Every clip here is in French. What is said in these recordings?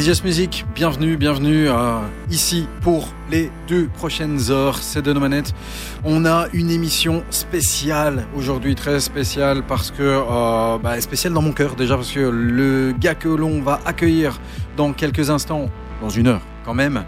Just Music, bienvenue, bienvenue euh, ici pour les deux prochaines heures. C'est de nos manettes. On a une émission spéciale aujourd'hui, très spéciale parce que euh, bah, spéciale dans mon cœur déjà parce que le gars que l'on va accueillir dans quelques instants, dans une heure quand même,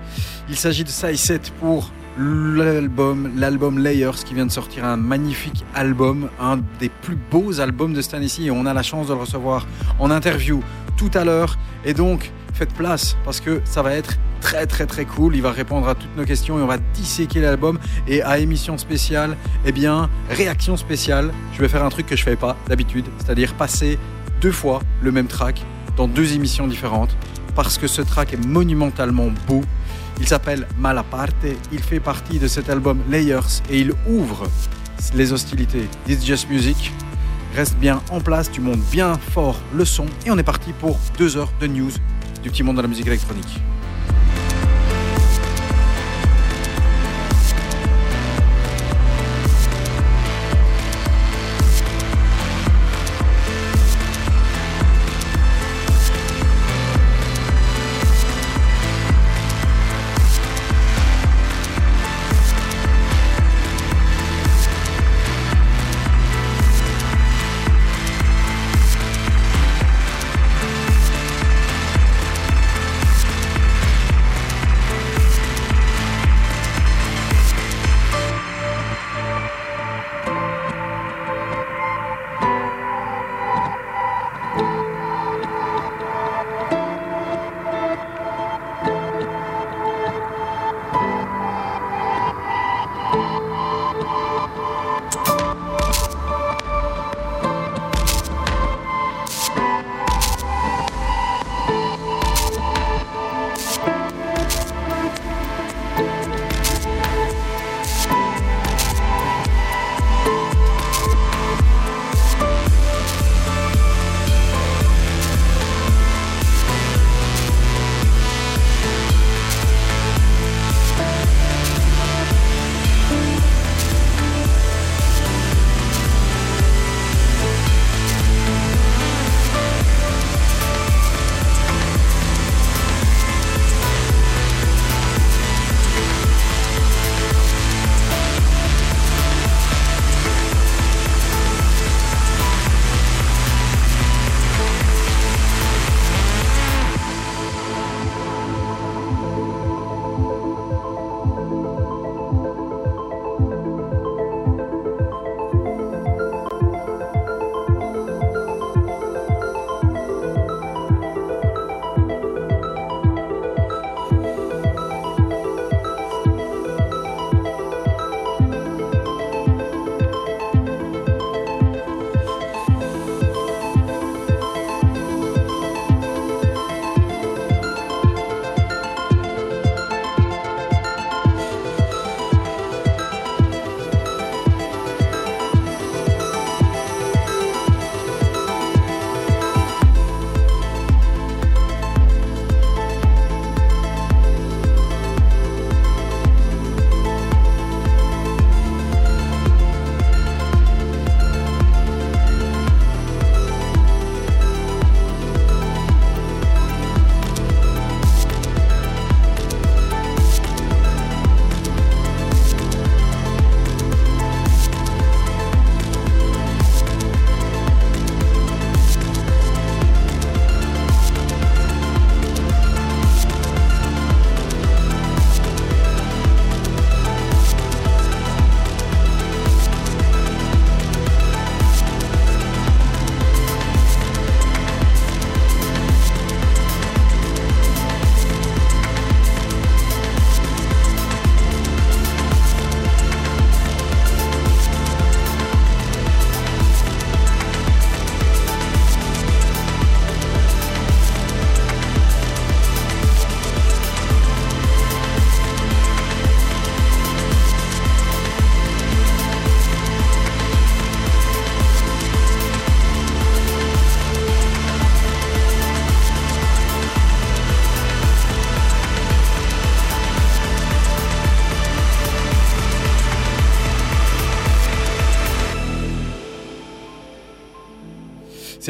il s'agit de Size pour l'album, l'album Layers qui vient de sortir un magnifique album, un des plus beaux albums de Stan ici et on a la chance de le recevoir en interview tout à l'heure et donc faites place parce que ça va être très très très cool. Il va répondre à toutes nos questions et on va disséquer l'album. Et à émission spéciale, eh bien, réaction spéciale, je vais faire un truc que je fais pas d'habitude, c'est-à-dire passer deux fois le même track dans deux émissions différentes parce que ce track est monumentalement beau. Il s'appelle Malaparte, il fait partie de cet album Layers et il ouvre les hostilités It's Just Music. Reste bien en place, tu montes bien fort le son et on est parti pour deux heures de news du petit monde de la musique électronique.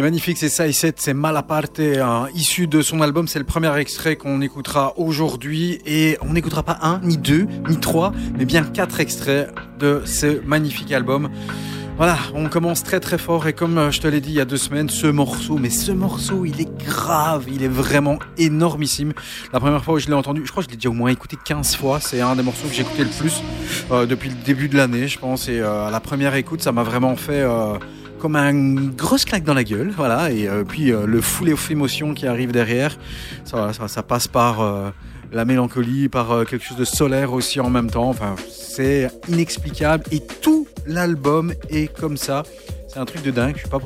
Magnifique, c'est ça, 7, c'est Malaparte, hein, issu de son album. C'est le premier extrait qu'on écoutera aujourd'hui. Et on n'écoutera pas un, ni deux, ni trois, mais bien quatre extraits de ce magnifique album. Voilà, on commence très très fort et comme euh, je te l'ai dit il y a deux semaines, ce morceau, mais ce morceau, il est grave, il est vraiment énormissime. La première fois où je l'ai entendu, je crois que je l'ai déjà au moins écouté 15 fois, c'est un des morceaux que j'ai écouté le plus euh, depuis le début de l'année, je pense, et à la première écoute, ça m'a vraiment fait comme un grosse claque dans la gueule, voilà, et puis le full émotion qui arrive derrière, ça, ça, passe par la mélancolie, par quelque chose de solaire aussi en même temps, enfin, c'est inexplicable, et tout l'album est comme ça. C'est un truc de dingue. Je suis pas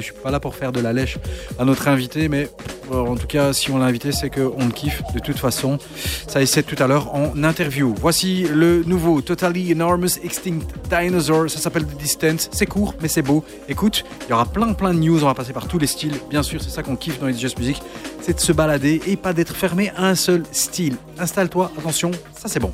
suis pas là pour faire de la lèche à notre invité, mais euh, en tout cas, si on l'a invité, c'est qu'on le kiffe de toute façon. Ça essaie tout à l'heure en interview. Voici le nouveau Totally Enormous Extinct Dinosaur. Ça s'appelle The Distance. C'est court, mais c'est beau. Écoute, il y aura plein plein de news. On va passer par tous les styles. Bien sûr, c'est ça qu'on kiffe dans les Just Music. C'est de se balader et pas d'être fermé à un seul style. Installe-toi. Attention, ça c'est bon.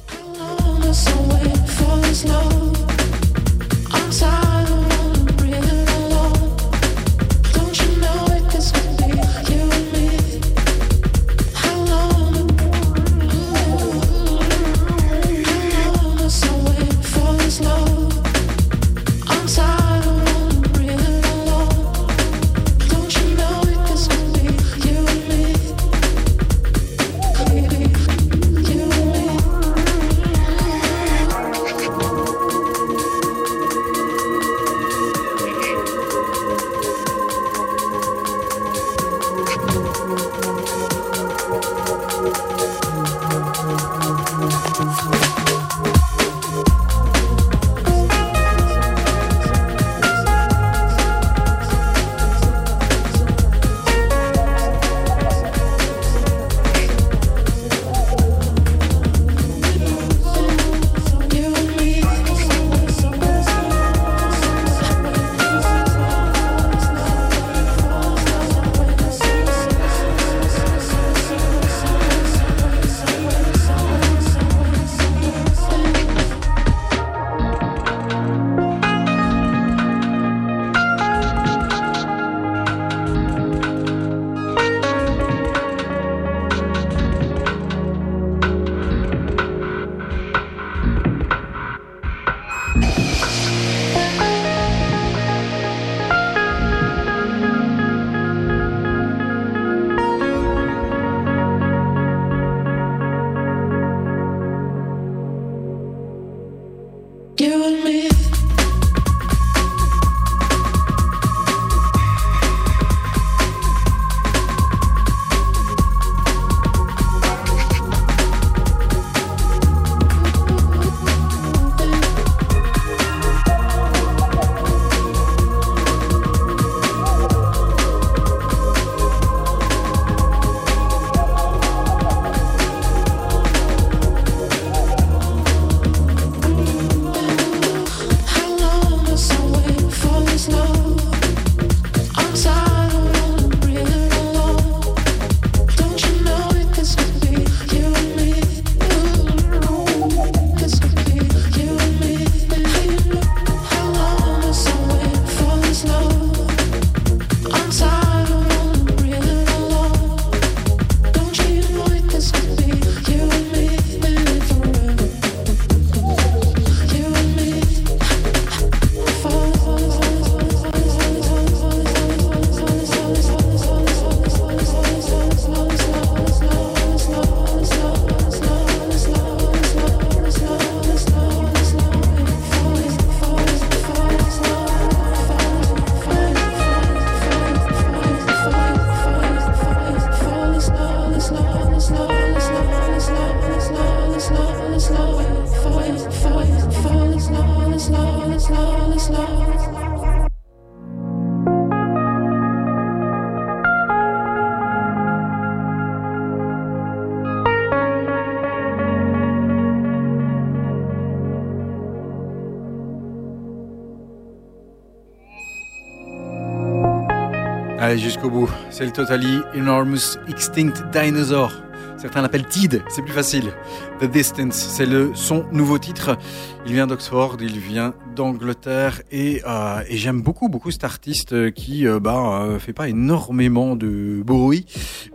Jusqu'au bout. C'est le Totally Enormous Extinct Dinosaur. Certains l'appellent Tide, c'est plus facile. The Distance, c'est le son nouveau titre. Il vient d'Oxford, il vient d'Angleterre et, euh, j'aime beaucoup beaucoup cet artiste qui euh, bah euh, fait pas énormément de bruit,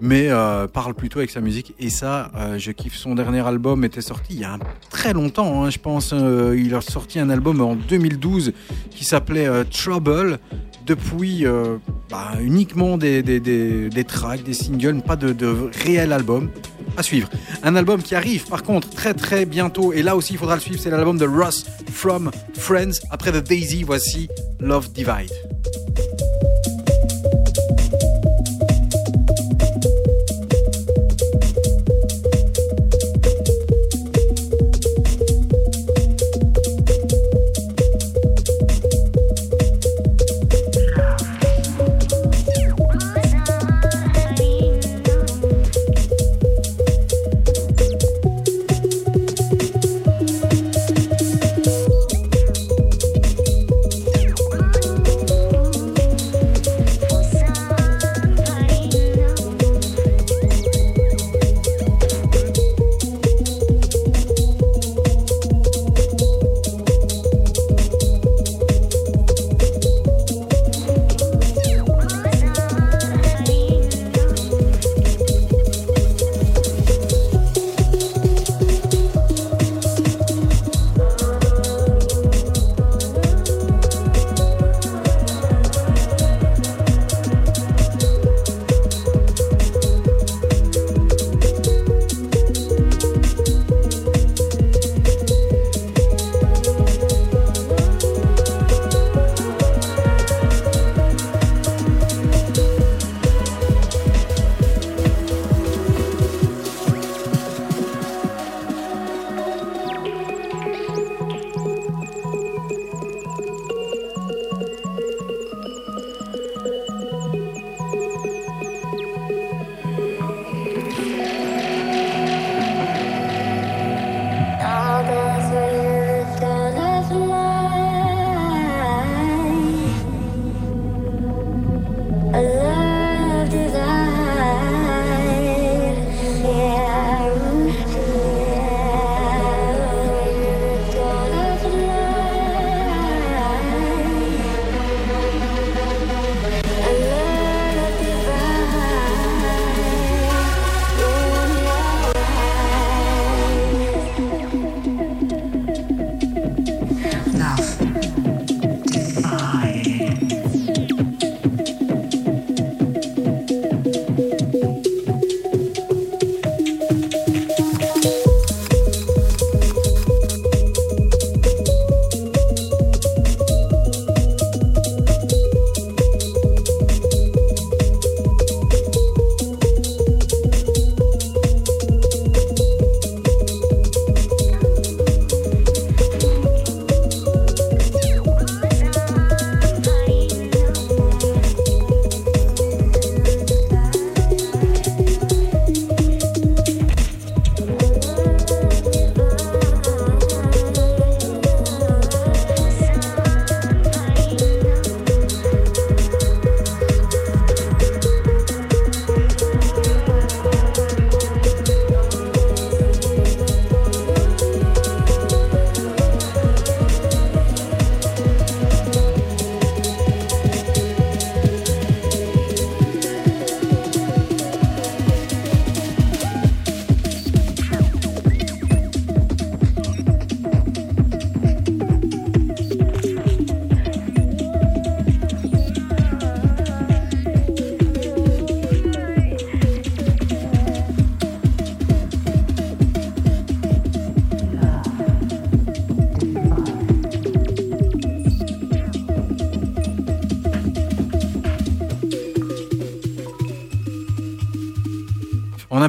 mais euh, parle plutôt avec sa musique. Et ça, je kiffe. Son dernier album était sorti il y a très longtemps, hein, je pense. il a sorti un album en 2012 qui s'appelait Trouble. Depuis, uniquement des, tracks, des singles, pas de, de réel album à suivre. Un album qui arrive par contre très très bientôt et là aussi il faudra le suivre, c'est l'album de Ross From Friends. Après The Daisy, voici Love Divide.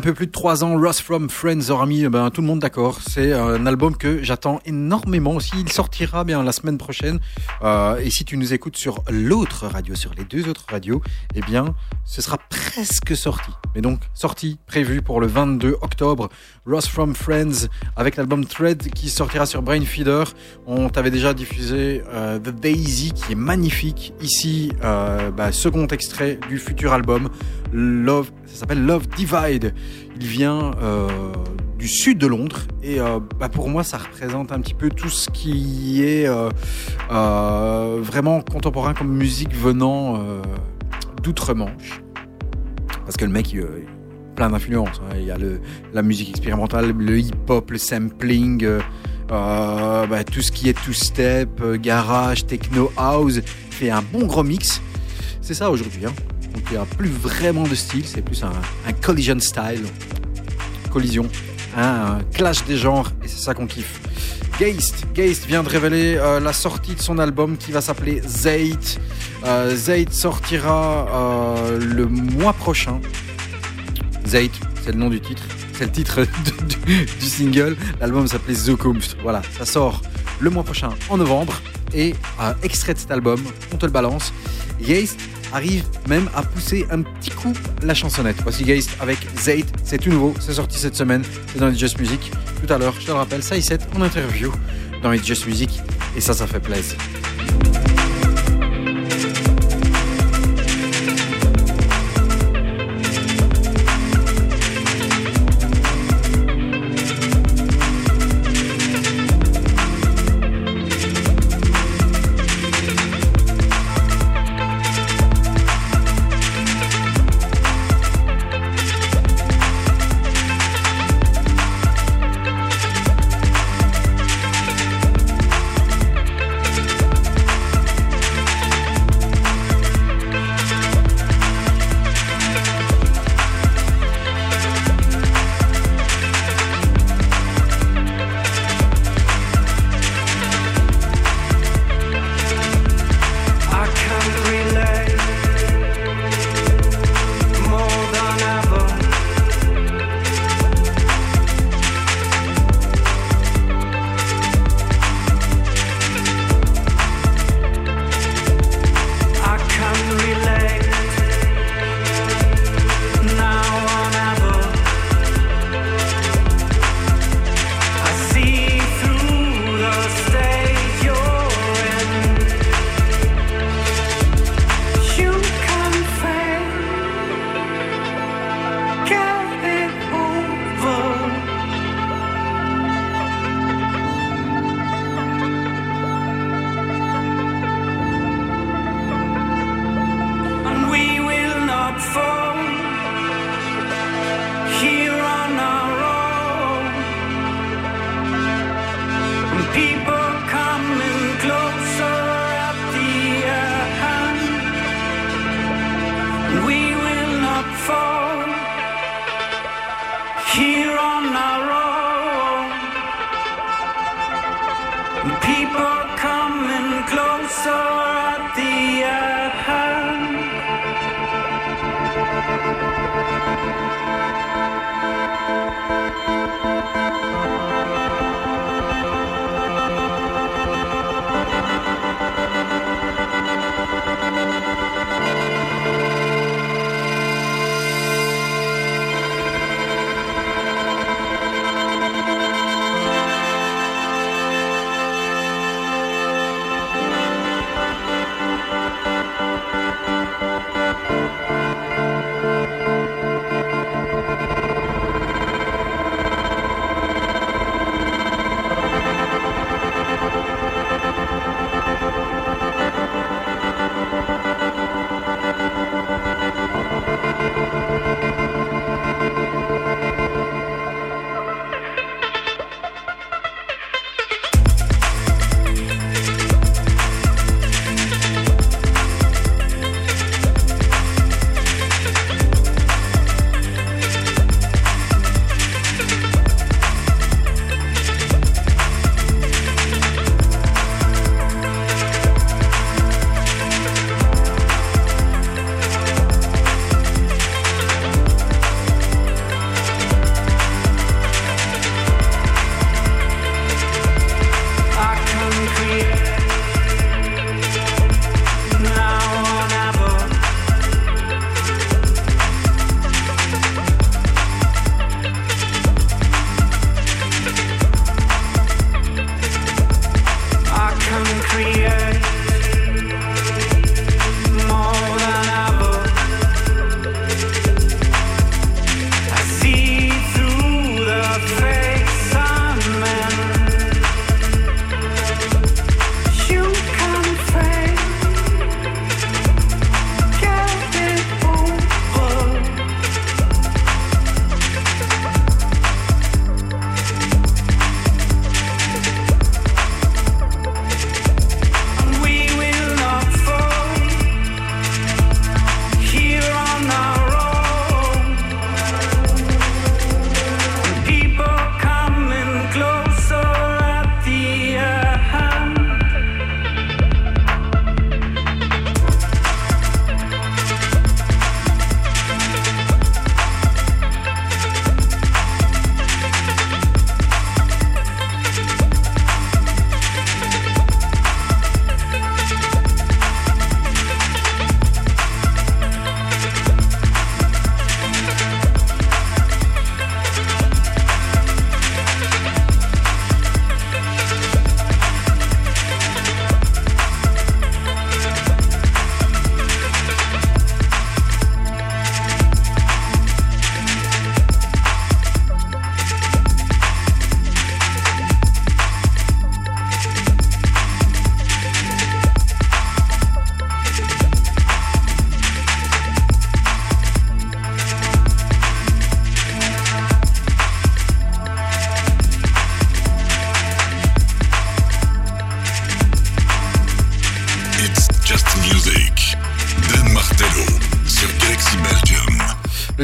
Un peu plus de trois ans, Ross From Friends aura mis ben, tout le monde d'accord. C'est un album que j'attends énormément aussi. Il sortira bien la semaine prochaine. Euh, et si tu nous écoutes sur l'autre radio, sur les deux autres radios, eh bien, ce sera presque sorti. Mais donc, sorti, prévu pour le 22 octobre. Ross From Friends avec l'album Thread qui sortira sur Brain Feeder. On t'avait déjà diffusé euh, The Daisy qui est magnifique. Ici, euh, bah, second extrait du futur album Love, ça s'appelle Love Divide. Il vient euh, du sud de Londres et euh, bah, pour moi ça représente un petit peu tout ce qui est euh, vraiment contemporain comme musique venant d'outre-Manche. Parce que le mec, il, euh, plein d'influences. hein. Il y a la musique expérimentale, le hip-hop, le sampling, bah, tout ce qui est two-step, garage, techno, house. Il fait un bon gros mix. C'est ça aujourd'hui. Hein. Donc il n'y a plus vraiment de style, c'est plus un, collision style. Collision. hein, un clash des genres, et c'est ça qu'on kiffe. Geist, vient de révéler euh, la sortie de son album qui va s'appeler Zayt. Euh, sortira euh, le mois prochain. Zayt, c'est le nom du titre. C'est le titre du, single. L'album s'appelait Zukunft. Voilà, ça sort le mois prochain en novembre. Et euh, extrait de cet album, on te le balance. Geist arrive même à pousser un petit coup la chansonnette. Voici Geist avec Zayt. C'est tout nouveau, c'est sorti cette semaine. C'est dans les Just Music. Tout à l'heure, je te le rappelle, ça y 7 en interview dans les Just Music. Et ça, ça fait plaisir.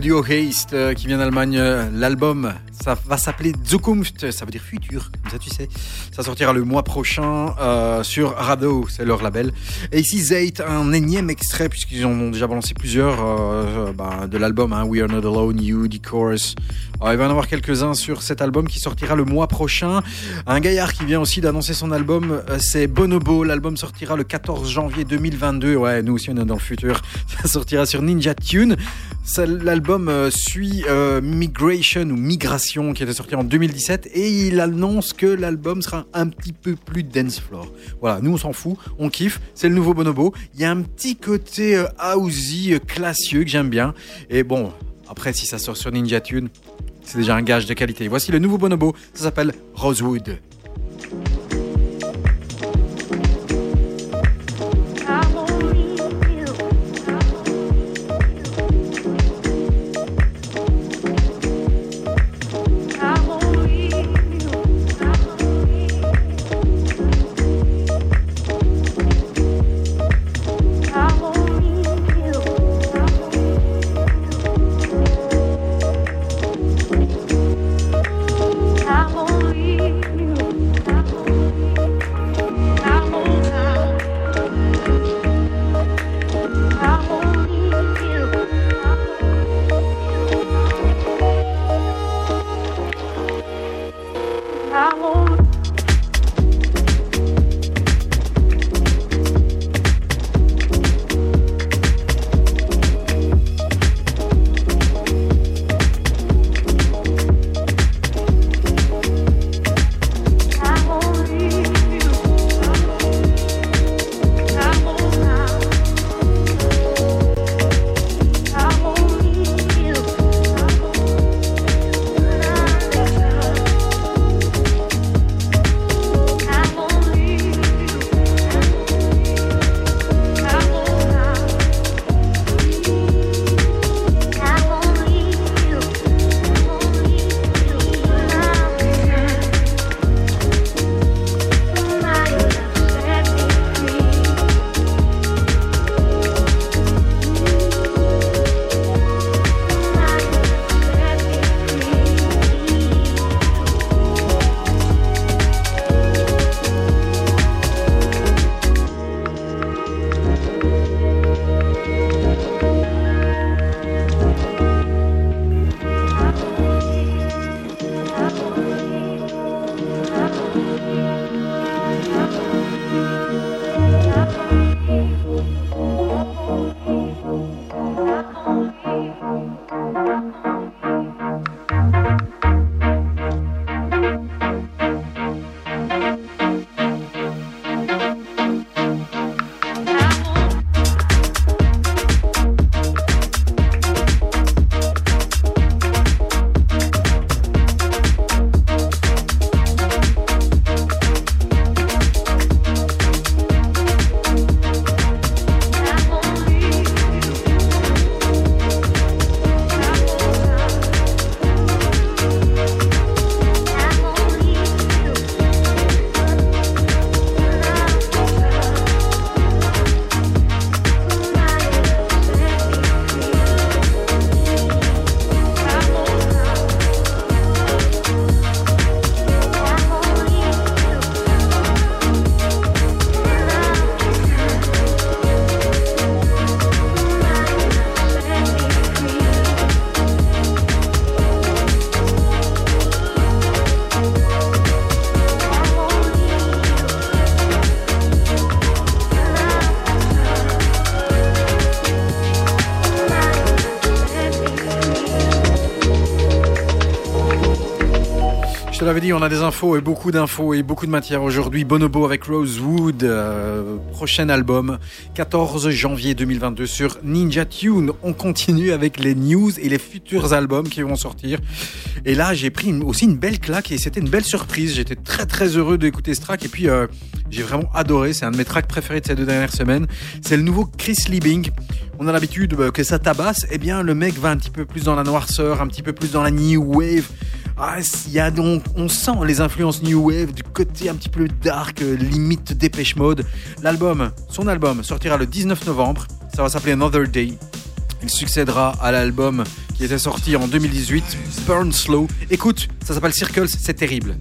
Duo Haste euh, qui vient d'Allemagne. euh, L'album, ça va s'appeler Zukunft, ça veut dire futur, comme ça tu sais. Ça sortira le mois prochain euh, sur Rado, c'est leur label. Et ici Zayt, un énième extrait, puisqu'ils ont déjà balancé plusieurs bah, de l'album, hein, We Are Not Alone, You, The Chorus. Alors, il va y en avoir quelques-uns sur cet album qui sortira le mois prochain. Un gaillard qui vient aussi d'annoncer son album, c'est Bonobo. L'album sortira le 14 janvier 2022. Ouais, nous aussi on est dans le futur. Ça sortira sur Ninja Tune. L'album euh, suit euh, Migration ou Migration qui était sorti en 2017 et il annonce que l'album sera un petit peu plus dance floor. Voilà, nous on s'en fout, on kiffe. C'est le nouveau Bonobo. Il y a un petit côté euh, housey classieux que j'aime bien. Et bon, après si ça sort sur Ninja Tune, c'est déjà un gage de qualité. Voici le nouveau Bonobo, ça s'appelle Rosewood. Je l'avais dit, on a des infos et beaucoup d'infos et beaucoup de matière aujourd'hui. Bonobo avec Rosewood, euh, prochain album, 14 janvier 2022 sur Ninja Tune. On continue avec les news et les futurs albums qui vont sortir. Et là, j'ai pris aussi une belle claque et c'était une belle surprise. J'étais très très heureux d'écouter ce track et puis euh, j'ai vraiment adoré. C'est un de mes tracks préférés de ces deux dernières semaines. C'est le nouveau Chris Liebing. On a l'habitude euh, que ça tabasse. Eh bien, le mec va un petit peu plus dans la noirceur, un petit peu plus dans la new wave. Ah, y a donc, on sent les influences new wave du côté un petit peu dark, euh, limite dépêche mode. L'album, son album sortira le 19 novembre. Ça va s'appeler Another Day. Il succédera à l'album qui était sorti en 2018, Burn Slow. Écoute, ça s'appelle Circles, c'est terrible.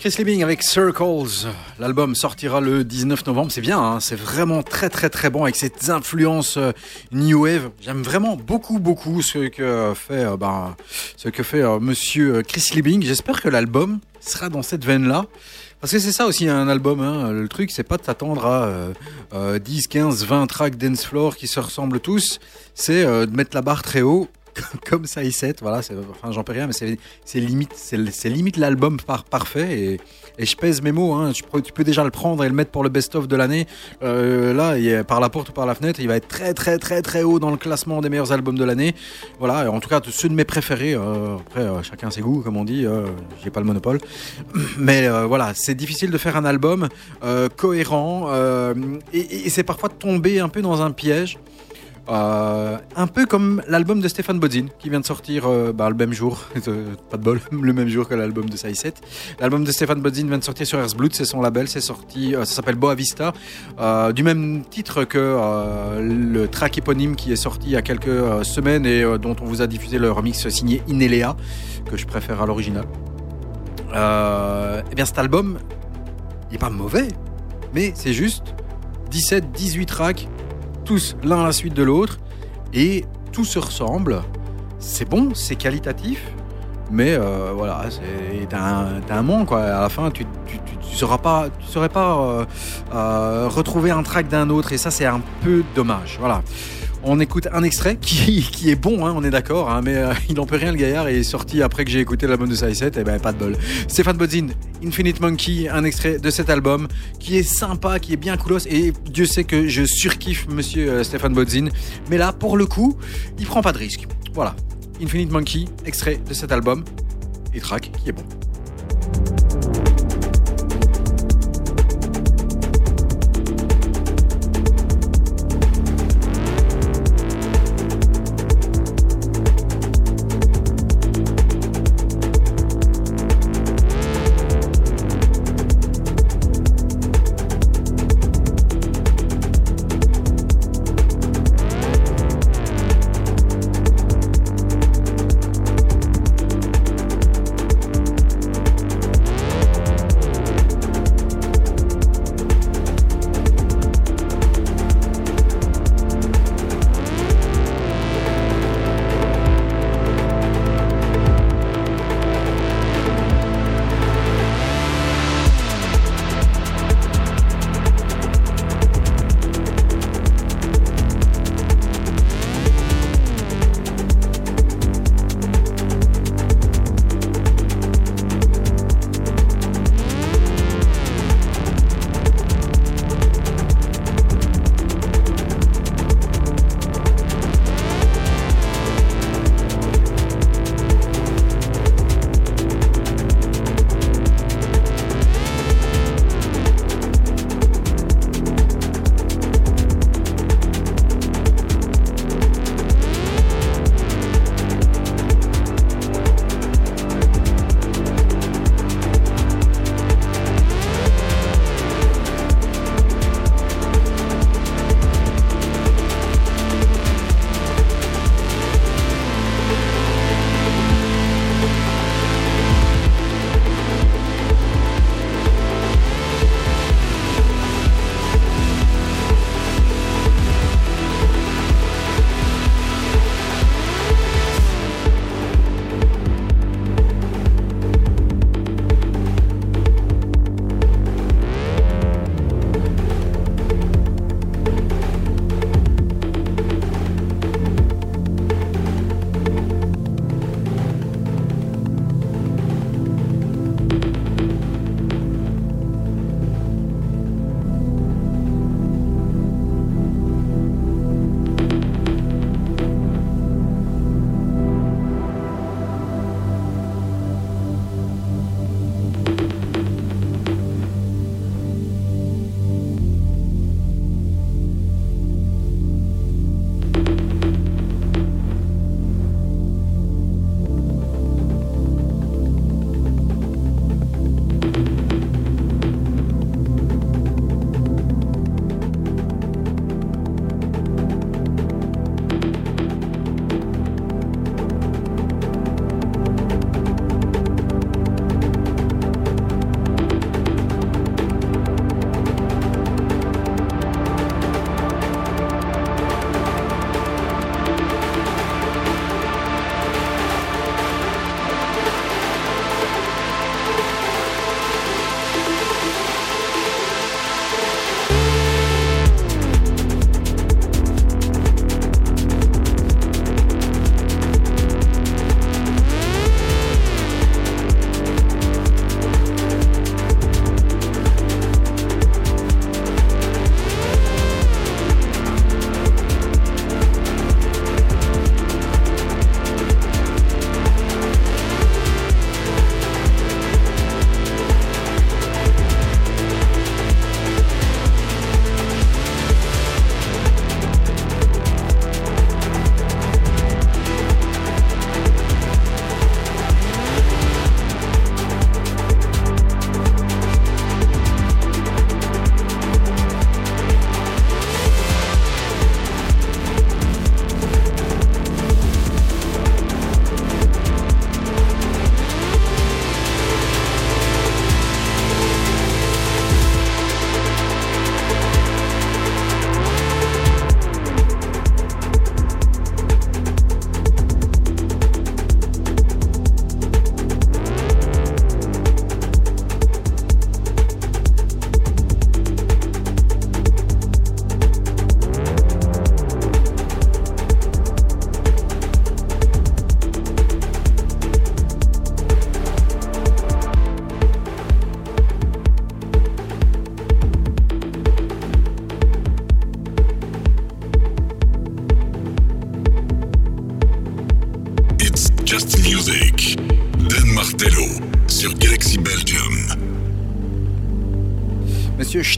Chris Liebing avec Circles. L'album sortira le 19 novembre. C'est bien, hein, c'est vraiment très très très bon avec cette influence euh, new wave. J'aime vraiment beaucoup beaucoup ce que fait euh, ben, ce que fait euh, Monsieur Chris Liebing. J'espère que l'album sera dans cette veine-là. Parce que c'est ça aussi un album. Hein. Le truc, c'est pas de s'attendre à euh, euh, 10, 15, 20 tracks dance floor qui se ressemblent tous. C'est de mettre la barre très haut, comme ça y 7 Voilà, enfin j'en peux rien, mais c'est limite, limite l'album par, parfait. Et, et je pèse mes mots. Hein. Tu, peux, déjà le prendre et le mettre pour le best-of de l'année. Euh, là, il est par la porte ou par la fenêtre, il va être très très très très haut dans le classement des meilleurs albums de l'année. Voilà, et en tout cas ceux de mes préférés. euh, après, euh, chacun ses goûts, comme on dit. J'ai pas le monopole. Mais voilà, c'est difficile de faire un album cohérent et, et c'est parfois de tomber un peu dans un piège. Euh, un peu comme l'album de Stéphane Bodzin qui vient de sortir euh, bah, le même jour, pas de bol, le même jour que l'album de 7. L'album de Stéphane Bodzin vient de sortir sur Earthblood, c'est son label, c'est sorti, euh, ça s'appelle Boa Vista, du même titre que le track éponyme qui est sorti il y a quelques semaines et dont on vous a diffusé le remix signé Inelea, que je préfère à l'original. Euh, eh bien cet album, il est pas mauvais, mais c'est juste 17, 18 tracks, l'un à la suite de l'autre, et tout se ressemble. C'est bon, c'est qualitatif, mais euh, voilà, c'est un, un manque quoi. À la fin, tu tu, tu, sauras pas, tu saurais pas euh, euh, retrouver un track d'un autre, et ça c'est un peu dommage. Voilà. On écoute un extrait qui, qui est bon, hein, on est d'accord, hein, mais euh, il en peut rien le gaillard et est sorti après que j'ai écouté l'album de 7, et ben pas de bol. Stéphane Bodzin, Infinite Monkey, un extrait de cet album qui est sympa, qui est bien coolos, et Dieu sait que je surkiffe monsieur euh, Stéphane Bodzin, mais là pour le coup, il prend pas de risque. Voilà, Infinite Monkey, extrait de cet album, et track qui est bon.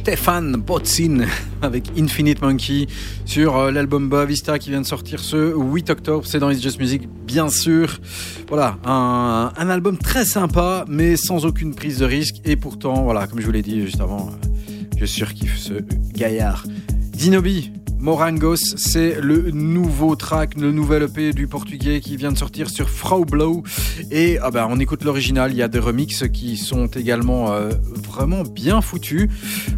Stéphane Botzin avec Infinite Monkey sur euh, l'album Boa Vista qui vient de sortir ce 8 octobre. C'est dans It's Just Music, bien sûr. Voilà, un, album très sympa, mais sans aucune prise de risque. Et pourtant, voilà, comme je vous l'ai dit juste avant, euh, je surkiffe ce gaillard. Zinobi, Morangos, c'est le nouveau track, le nouvel EP du portugais qui vient de sortir sur Frau Blow. Et ah ben, on écoute l'original, il y a des remixes qui sont également euh, vraiment bien foutus.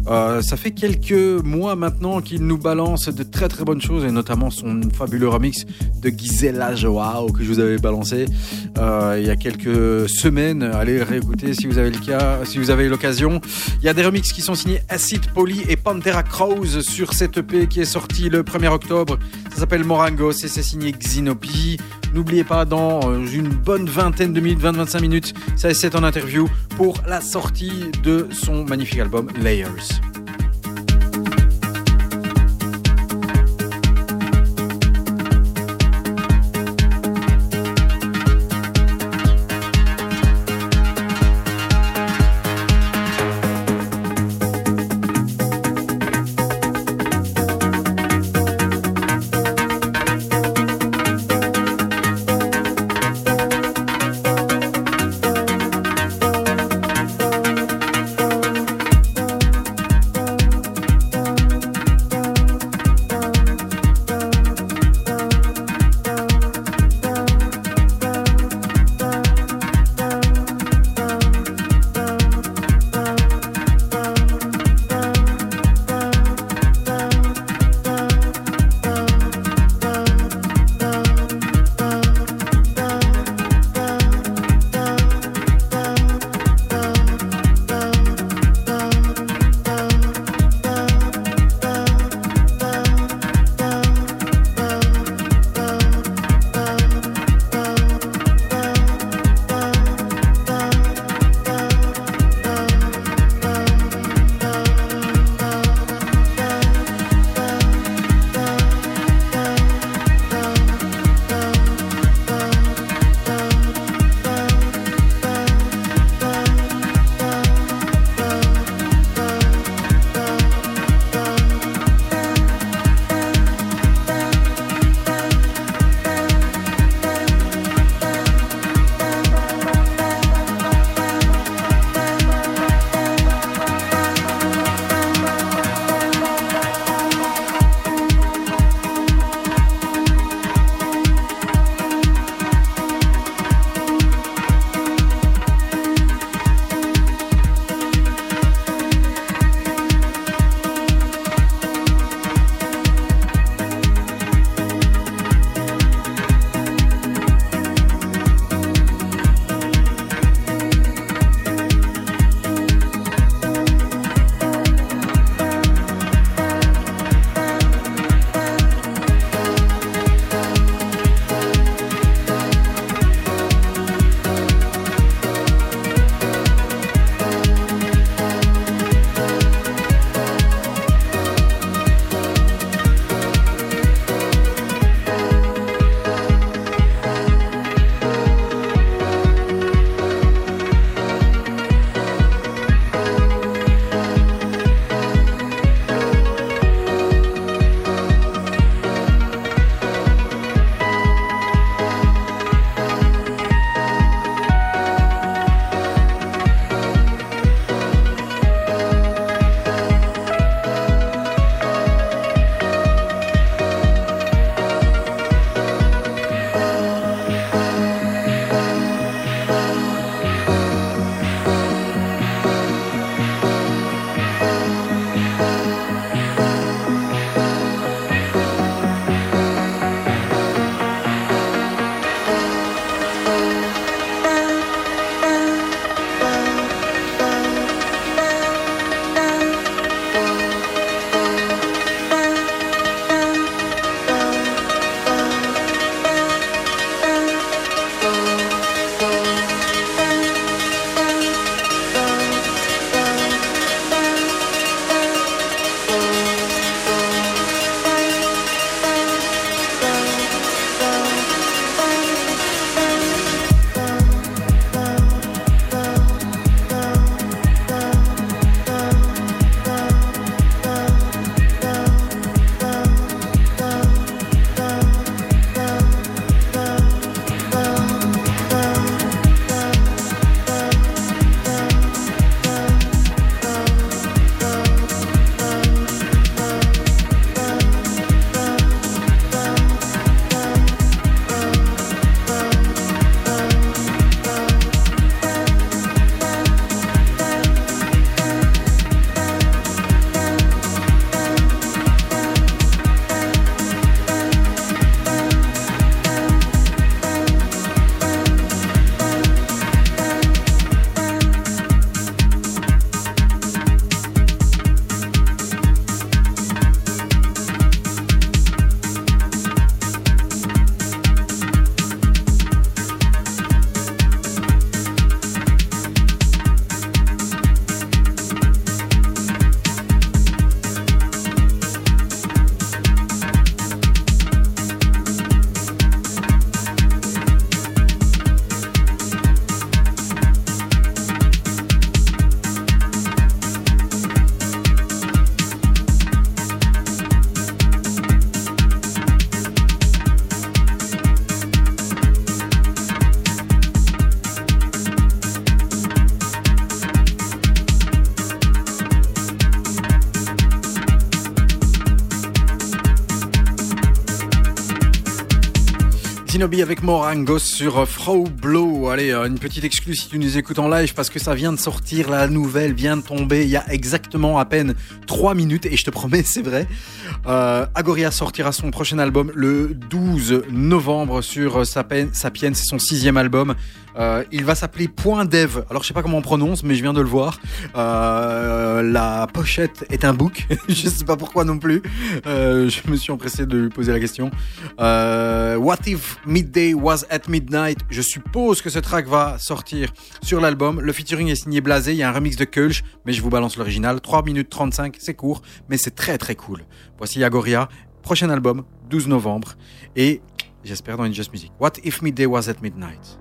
Euh, ça fait quelques mois maintenant qu'il nous balance de très très bonnes choses, et notamment son fabuleux remix de Gisela Joao que je vous avais balancé euh, il y a quelques semaines. Allez réécouter si vous avez le cas, si vous avez l'occasion. Il y a des remixes qui sont signés Acid Poly et Pantera Crows sur cette EP qui est sortie le 1er octobre. Ça s'appelle Morangos et c'est signé Xinobi. N'oubliez pas, dans euh, une bonne vingtaine de minutes, 20-25 minutes, ça c'est en interview pour la sortie de son magnifique album Layers. Tinobi avec Morangos sur euh, Frau Blow. Allez, euh, une petite exclue si tu nous écoutes en live parce que ça vient de sortir, la nouvelle vient de tomber il y a exactement à peine 3 minutes et je te promets, c'est vrai. Euh, Agoria sortira son prochain album le 12 novembre sur Sapien, Sapiens, c'est son sixième album. Euh, il va s'appeler Point Dev. Alors je sais pas comment on prononce, mais je viens de le voir. Euh, la pochette est un book. je sais pas pourquoi non plus. Euh, je me suis empressé de lui poser la question. What if Midday was at midnight? Je suppose que ce track va sortir sur l'album. Le featuring est signé Blasé. Il y a un remix de Kulch, mais je vous balance l'original. 3 minutes 35, c'est court, mais c'est très très cool. Voici Agoria, prochain album, 12 novembre. Et j'espère dans Just Music. What if Midday was at midnight?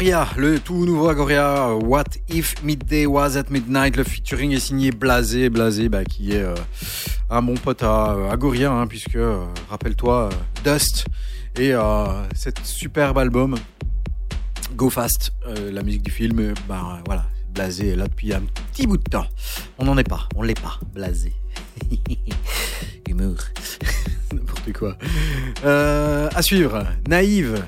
Agoria, le tout nouveau Agoria, What If Midday Was at Midnight, le featuring est signé Blasé, Blasé bah, qui est euh, un bon pote à euh, Agoria, hein, puisque, euh, rappelle-toi, euh, Dust et euh, cet superbe album, Go Fast, euh, la musique du film, euh, bah, voilà, Blasé est là depuis un petit bout de temps. On n'en est pas, on l'est pas, Blasé. Humour. N'importe quoi. Euh, à suivre, Naïve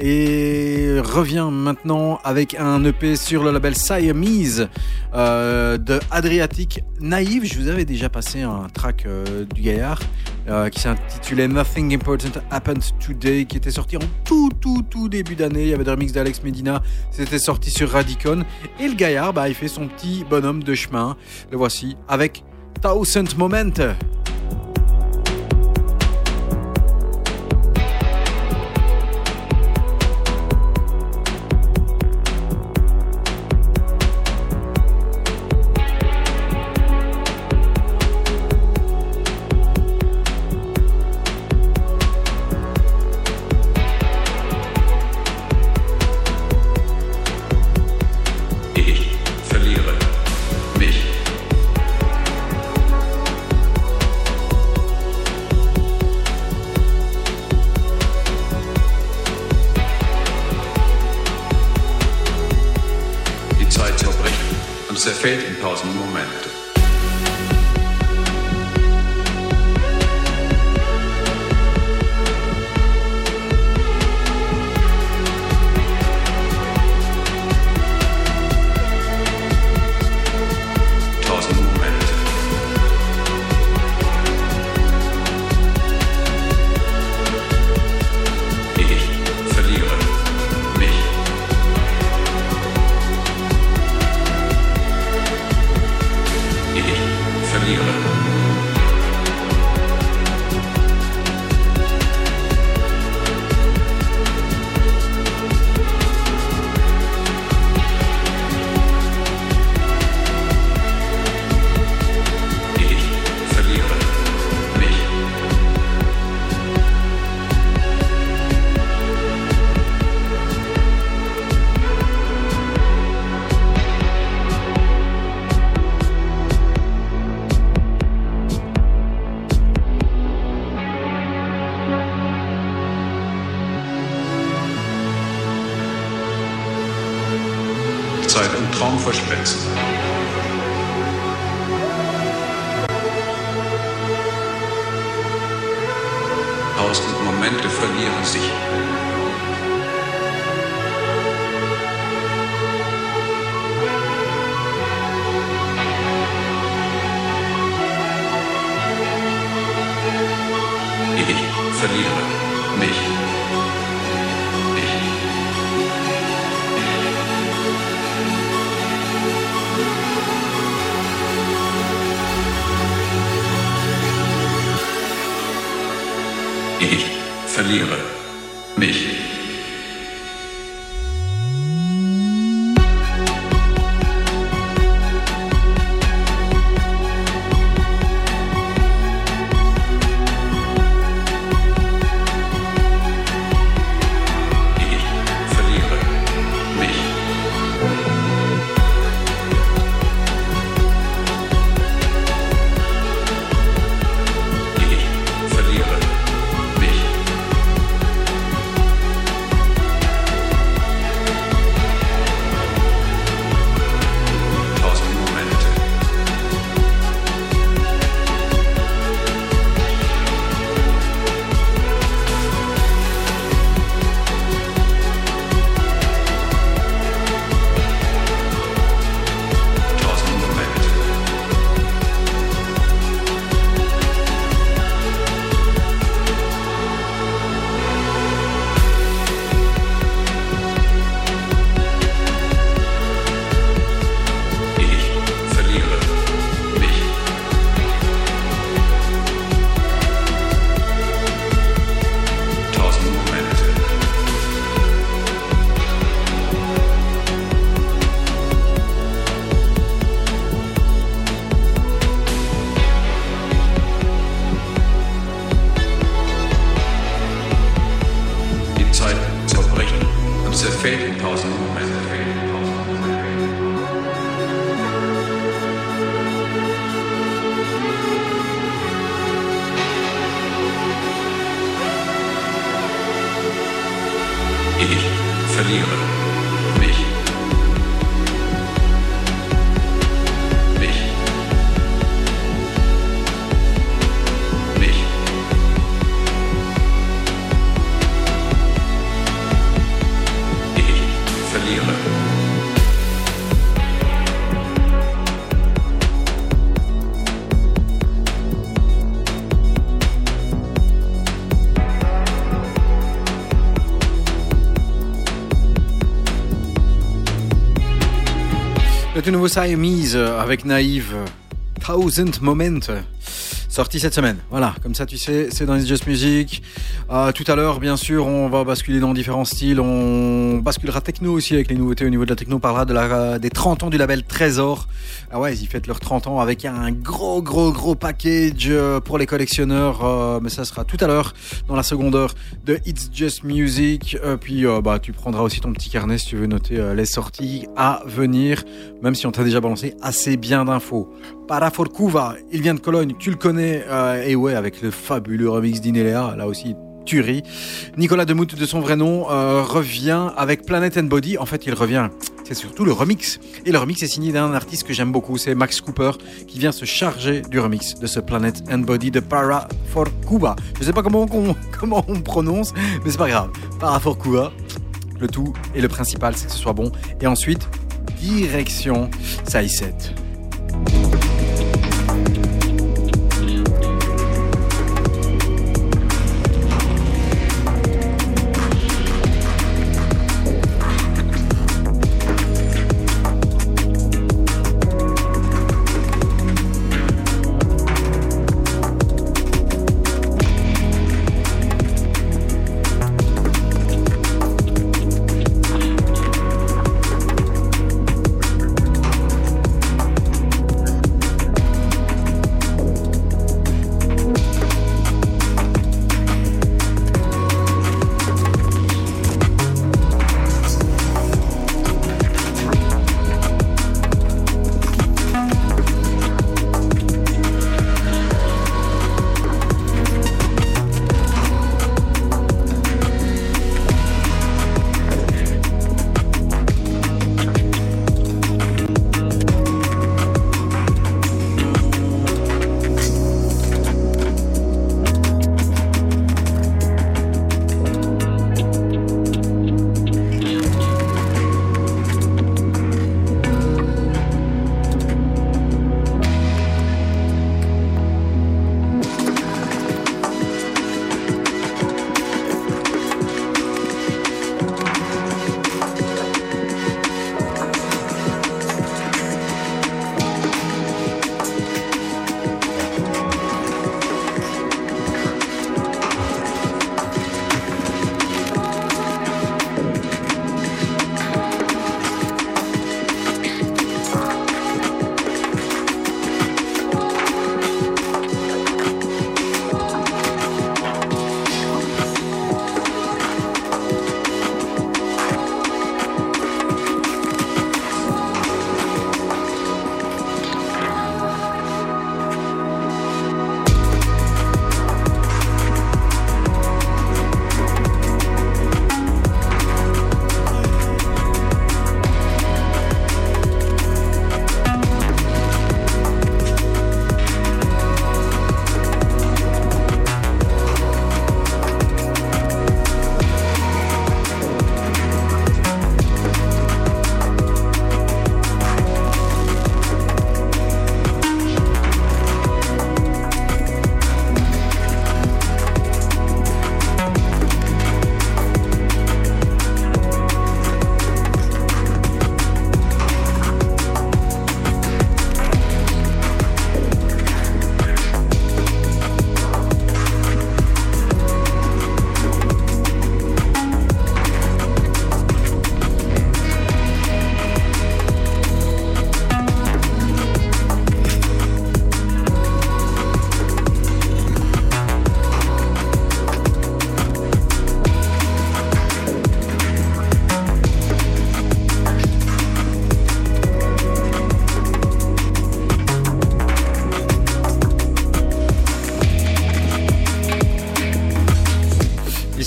et revient maintenant avec un EP sur le label Siamese euh, de Adriatic Naïve. Je vous avais déjà passé un track euh, du gaillard. euh, qui s'intitulait Nothing Important Happened Today, qui était sorti en tout, tout, tout début d'année. Il y avait des remix d'Alex Medina, c'était sorti sur Radicon. Et le gaillard, bah, il fait son petit bonhomme de chemin. Le voici avec Thousand Moment. Bye. Le nouveau Siamese avec Naïve. Thousand Moment. Sorti cette semaine. Voilà, comme ça tu sais, c'est dans It's Just Music. Euh, tout à l'heure, bien sûr, on va basculer dans différents styles. On basculera techno aussi avec les nouveautés au niveau de la techno. On parlera de la, des 30 ans du label Trésor. Ah ouais, ils fêtent leurs 30 ans avec un gros, gros, gros package euh, pour les collectionneurs. Euh, mais ça sera tout à l'heure dans la seconde heure de It's Just Music. Euh, puis euh, bah, tu prendras aussi ton petit carnet si tu veux noter euh, les sorties à venir, même si on t'a déjà balancé assez bien d'infos. Paraforkuva, il vient de Cologne, tu le connais, euh, et ouais, avec le fabuleux remix d'Inelea, là aussi, tuerie. Nicolas Demout, de son vrai nom, euh, revient avec Planet and Body. En fait, il revient, c'est surtout le remix. Et le remix est signé d'un artiste que j'aime beaucoup, c'est Max Cooper, qui vient se charger du remix de ce Planet and Body de Paraforkuva. Je sais pas comment on, comment on prononce, mais c'est pas grave. Paraforkuva, le tout et le principal, c'est que ce soit bon. Et ensuite, direction Saïset. Il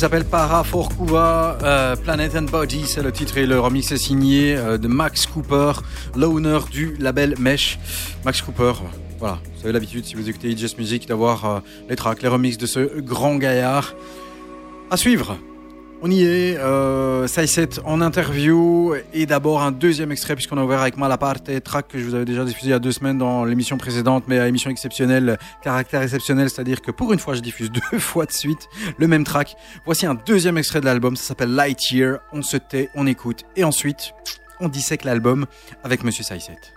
s'appelle Para Forkuva, euh, Planet and Body, c'est le titre et le remix est signé euh, de Max Cooper, l'owner du label Mesh. Max Cooper, voilà, vous avez l'habitude si vous écoutez Just Music d'avoir euh, les tracks, les remixes de ce grand gaillard. À suivre. On y est, euh, en interview et d'abord un deuxième extrait puisqu'on a ouvert avec Malaparte, track que je vous avais déjà diffusé il y a deux semaines dans l'émission précédente, mais à émission exceptionnelle, caractère exceptionnel, c'est-à-dire que pour une fois je diffuse deux fois de suite le même track. Voici un deuxième extrait de l'album, ça s'appelle Lightyear, on se tait, on écoute et ensuite on dissèque l'album avec Monsieur Saïset.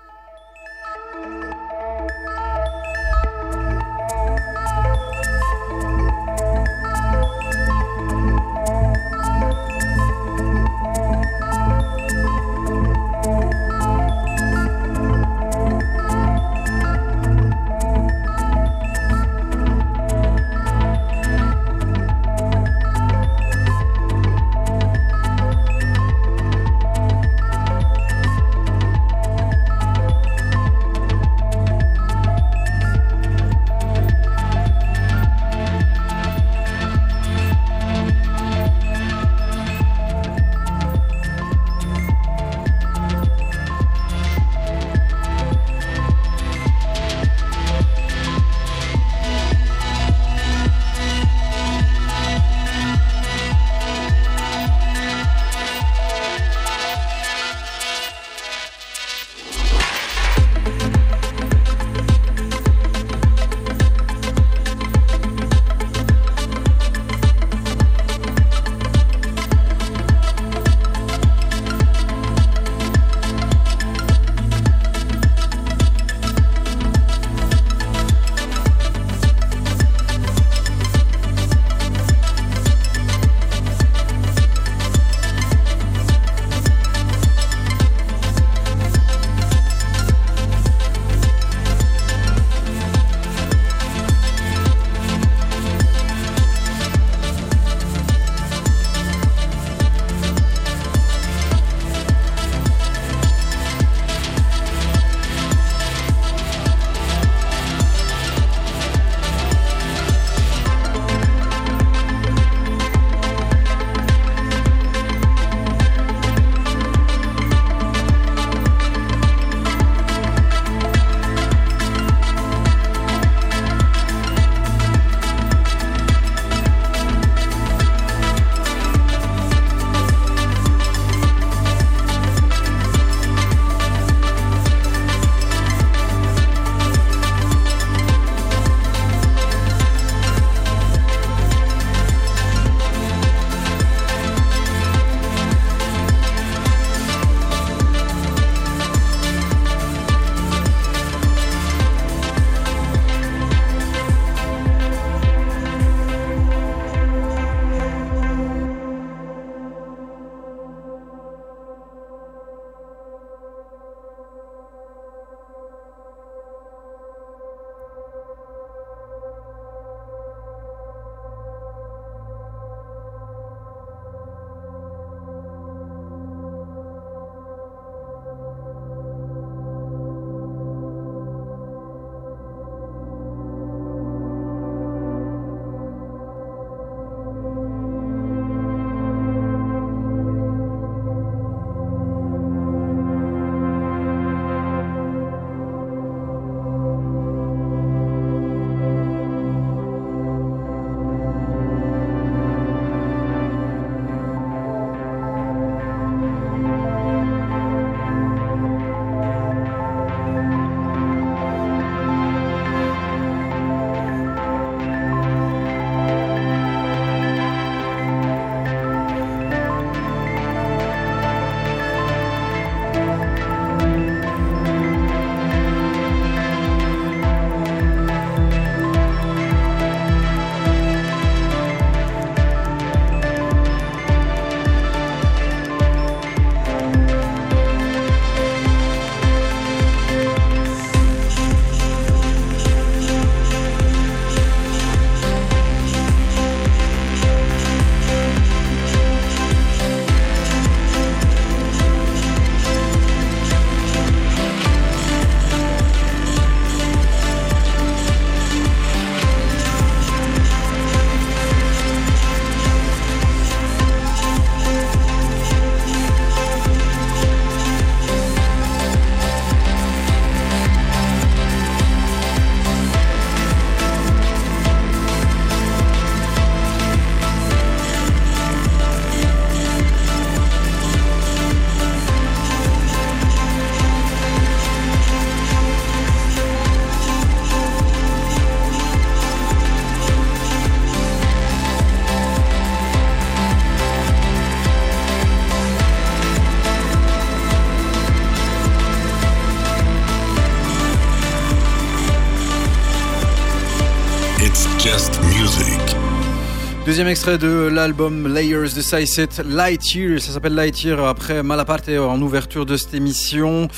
Deuxième extrait de l'album Layers de Size Lightyear. Ça s'appelle Lightyear après Malaparte en ouverture de cette émission.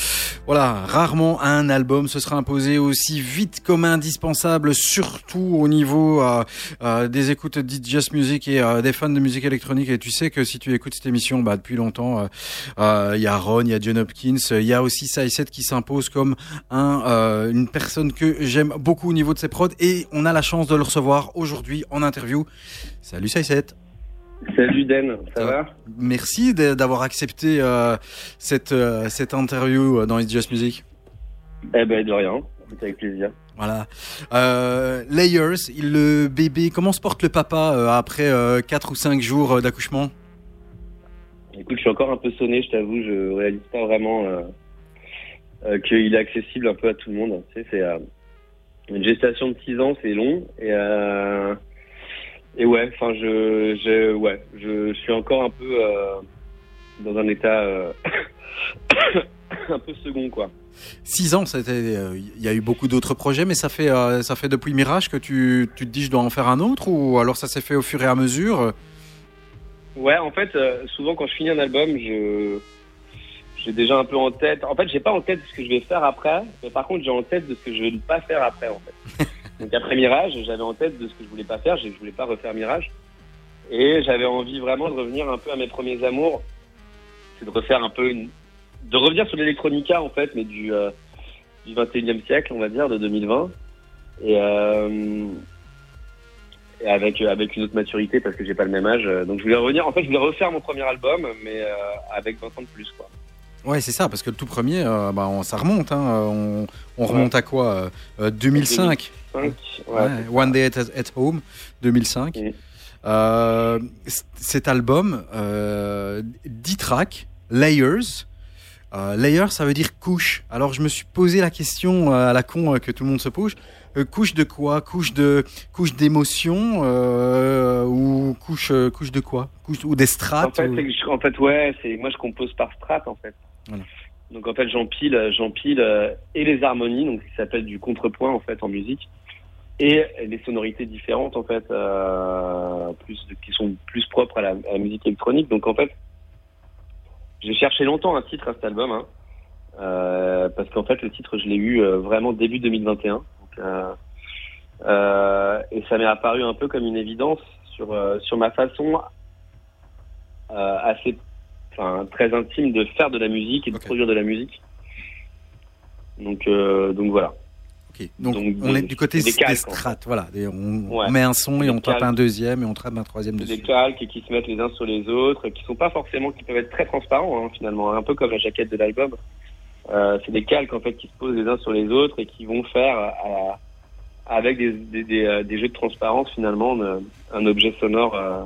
Voilà, rarement un album se sera imposé aussi vite comme indispensable, surtout au niveau euh, euh, des écoutes de Just Music et euh, des fans de musique électronique. Et tu sais que si tu écoutes cette émission bah, depuis longtemps, euh, euh, il y a Ron, il y a John Hopkins, il y a aussi Size qui s'impose comme un, euh, une personne que j'aime beaucoup au niveau de ses prods. Et on a la chance de le recevoir aujourd'hui en interview. Salut Saïset. Salut Den, ça Ça va Merci d'avoir accepté euh, cette, euh, cette interview dans It's Just Music. Eh ben de rien, c'est avec plaisir. Voilà. Euh, Layers, le bébé, comment se porte le papa euh, après 4 ou 5 jours euh, d'accouchement? Écoute, je suis encore un peu sonné, je t'avoue, je réalise pas vraiment euh, euh, qu'il est accessible un peu à tout le monde. Tu sais, c'est euh, une gestation de 6 ans, c'est long et euh, et ouais, enfin je, je ouais, je, suis encore un peu euh, dans un état euh, un peu second quoi. 6 ans, c'était, euh, il y a eu beaucoup d'autres projets, mais ça fait, euh, ça fait depuis Mirage que tu, tu te dis je dois en faire un autre ou alors ça s'est fait au fur et à mesure? Ouais, en fait, euh, souvent quand je finis un album, je j'ai déjà un peu en tête. En fait, j'ai pas en tête ce que je vais faire après, mais par contre, j'ai en tête de ce que je vais ne pas faire après, en fait. Donc après Mirage, j'avais en tête de ce que je voulais pas faire. Je voulais pas refaire Mirage, et j'avais envie vraiment de revenir un peu à mes premiers amours. C'est de refaire un peu une, de revenir sur l'électronica en fait, mais du euh, du 21e siècle, on va dire, de 2020, et euh, et avec avec une autre maturité parce que j'ai pas le même âge. Donc je voulais revenir. En fait, je voulais refaire mon premier album, mais euh, avec 20 ans de plus, quoi. Ouais, c'est ça, parce que le tout premier, euh, bah, on- ça remonte. hein, on, on remonte à quoi euh, euh, 2005 5, ouais. Ouais, One Day at, at Home, 2005. Mhm. Euh, c- cet album, euh, 10 tracks, Layers. Euh, layers, ça veut dire couche. Alors je me suis posé la question euh, à la con euh, que tout le monde se pose. Euh, couche de quoi? Couche de couche d'émotion euh, ou couche euh, couche de quoi? Couche ou des strates En fait, ou- en ouais, c'est moi je compose par strat en fait. Donc en fait, j'empile, j'empile euh, et les harmonies, donc ce qui s'appelle du contrepoint en fait en musique, et les sonorités différentes en fait, euh, plus qui sont plus propres à la, musique électronique. Donc en fait, j'ai cherché longtemps un titre à cet album, hein, euh, parce qu'en fait le titre je l'ai eu vraiment début 2021. Donc, euh, euh, et ça m'est apparu un peu comme une évidence sur sur ma façon assez, enfin très intime de faire de la musique et de produire de la musique. Donc euh, donc voilà. Donc, Donc, on des- est du côté des des, calques, strates, voilà. Des- on, Ouais. on met un son et Des on tape un deuxième et on tape un troisième des dessus. calques qui se mettent les uns sur les autres, qui sont pas forcément, qui peuvent être très transparents hein, finalement, un peu comme la jaquette de l'album. Euh, c'est des calques en fait qui se posent les uns sur les autres et qui vont faire à- avec des, des, des, euh, des jeux de transparence finalement un, un objet sonore euh,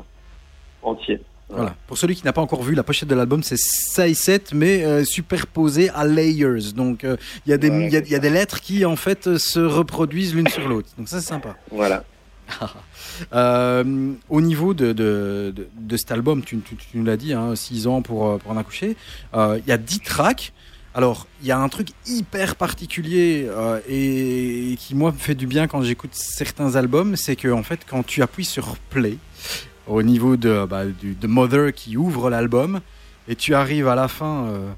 entier. Voilà. Pour celui qui n'a pas encore vu, la pochette de l'album, c'est 6-7, mais euh, superposé à layers. Donc, euh, il y, a des- Voilà, il y a- y a des lettres qui, en fait, euh, se reproduisent l'une sur l'autre. Donc, ça, c'est sympa. Voilà. Euh, au niveau de, de, de, de cet album, tu, tu, tu nous l'as dit, 6 ans pour, pour en accoucher, il y a 10 tracks. Alors, il y a un truc hyper particulier euh, et, et qui, moi, me fait du bien quand j'écoute certains albums, c'est que, en fait, quand tu appuies sur play, au niveau de, bah, du, de Mother qui ouvre l'album, et tu arrives à la fin euh,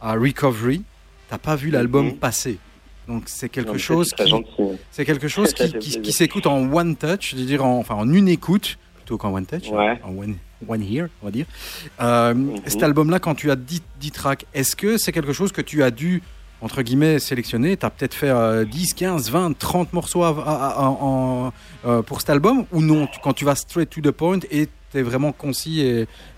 à Recovery, t'as pas vu l'album Mhm. passer. Donc, c'est quelque chose qui, gentil. c'est quelque chose Ça qui, s'écoute en one touch, je veux dire en, enfin en une écoute plutôt qu'en one touch, Ouais. en one, one hear, on va dire. Euh, Mhm. Cet album-là, quand tu as 10, 10 tracks, est-ce que c'est quelque chose que tu as dû, entre guillemets, sélectionner Tu as peut-être fait euh, 10, 15, 20, 30 morceaux euh, pour cet album ou non? Quand tu vas straight to the point et tu es vraiment concis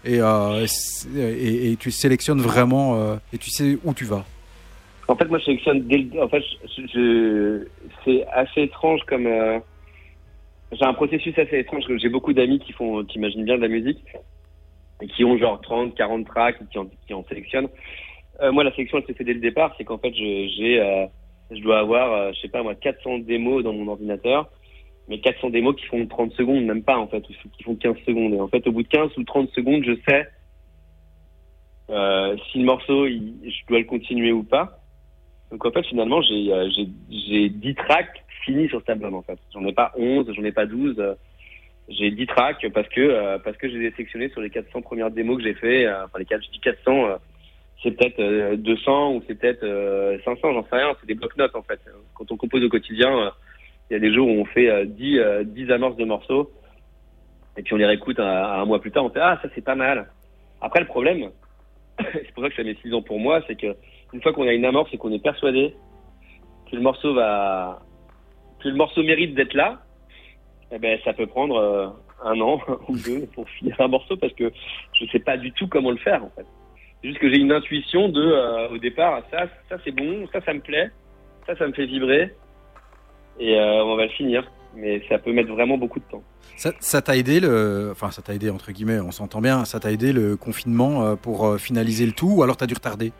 euh, et- tu sélectionnes vraiment euh, et tu sais où tu vas En fait, moi, je sélectionne dès le... En fait, c'est assez étrange comme... J'ai un processus assez étrange. J'ai beaucoup d'amis qui font, qui imaginent bien de la musique et qui ont genre 30, 40 tracks qui qui en sélectionnent. Euh, moi, la sélection, elle se fait dès le départ. C'est qu'en fait, j'ai, euh, je dois avoir, euh, je sais pas moi, 400 démos dans mon ordinateur. Mais 400 démos qui font 30 secondes, même pas en fait, ou qui font 15 secondes. Et en fait, au bout de 15 ou 30 secondes, je sais euh, si le morceau, il- je dois le continuer ou pas. Donc en fait, finalement, j'ai euh, j'ai j'ai 10 tracks fini sur cet album en fait. J'en ai pas 11, j'en ai pas 12. euh, J'ai 10 tracks parce que euh, parce que je les ai sélectionnés sur les 400 premières démos que j'ai fait. euh, Enfin les 4, je dis 400, euh, c'est peut-être euh, 200 ou c'est peut-être euh, 500, j'en sais rien. C'est des blocs-notes en fait. Quand on compose au quotidien, euh, il y a des jours où on fait euh, 10 euh, 10 amorces de morceaux et puis on les réécoute un, mois plus tard, on fait ah ça c'est pas mal. Après le problème, c'est pour ça que ça met 6 ans pour moi, c'est que une fois qu'on a une amorce et qu'on est persuadé que le morceau va que le morceau mérite d'être là, eh ben ça peut prendre euh, un an ou deux pour finir un morceau parce que je sais pas du tout comment le faire en fait. C'est juste que j'ai une intuition de euh, au départ ça ça c'est bon, ça ça me plaît, ça ça me fait vibrer et euh, on va le finir. Mais ça peut mettre vraiment beaucoup de temps. Ça t'a aidé le, enfin ça t'a aidé entre guillemets, on s'entend bien. Ça t'a aidé le confinement euh, pour finaliser le tout, ou alors t'as dû retarder?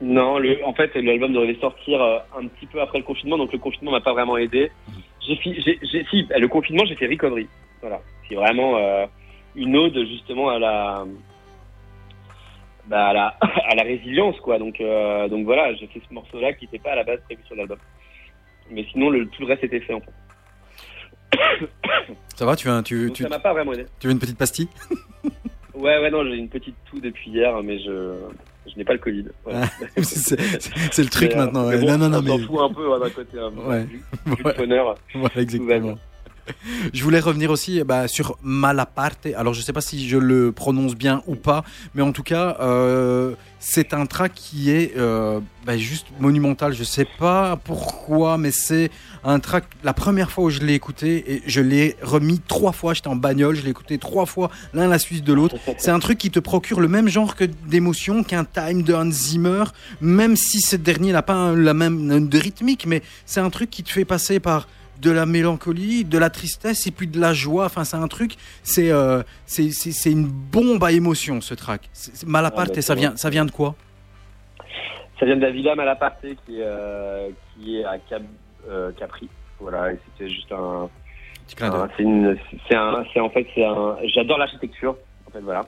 Non, le, en fait, l'album devait sortir un petit peu après le confinement, donc le confinement m'a pas vraiment aidé. J'ai, fi- j'ai, si, le confinement, j'ai fait Recovery. Voilà, c'est vraiment euh, une ode justement à la, bah, à la, à la résilience, quoi. Donc, euh, donc voilà, j'ai fait ce morceau-là qui n'était pas à la base prévu sur l'album. Mais sinon, le, tout le reste était fait en fait. Ça va Tu veux, un- tu, Donc tu, ça m'a pas vraiment aidé. tu veux une petite pastille? Ouais, ouais, non, j'ai une petite toux depuis hier, mais je, je n'ai pas le Covid. C'est le truc Mais, euh, maintenant. mais ouais. bon, non, non, non, on mais s'en fout un peu hein, d'un côté. hein, Ouais. le Ouais. bonheur. Voilà, exactement. Je voulais revenir aussi eh ben, sur Malaparte. Alors, je ne sais pas si je le prononce bien ou pas, mais en tout cas, euh, c'est un track qui est euh, ben, juste monumental. Je ne sais pas pourquoi, mais c'est un track. La première fois où je l'ai écouté, et je l'ai remis trois fois. J'étais en bagnole, je l'ai écouté trois fois, l'un la suite de l'autre. C'est un truc qui te procure le même genre que d'émotion qu'un Time de Hans Zimmer, même si ce dernier n'a pas un- la même de rythmique, mais c'est un truc qui te fait passer par de la mélancolie, de la tristesse et puis de la joie. Enfin, c'est un truc, c'est euh, c'est une bombe à émotion ce track. Malaparte, Ah, ça vient, ça vient de quoi? Ça vient de la Villa Malaparte qui est, euh, qui est à Cap, euh, Capri. Voilà, et c'était juste un. C'est en fait. J'adore l'architecture. En fait, voilà.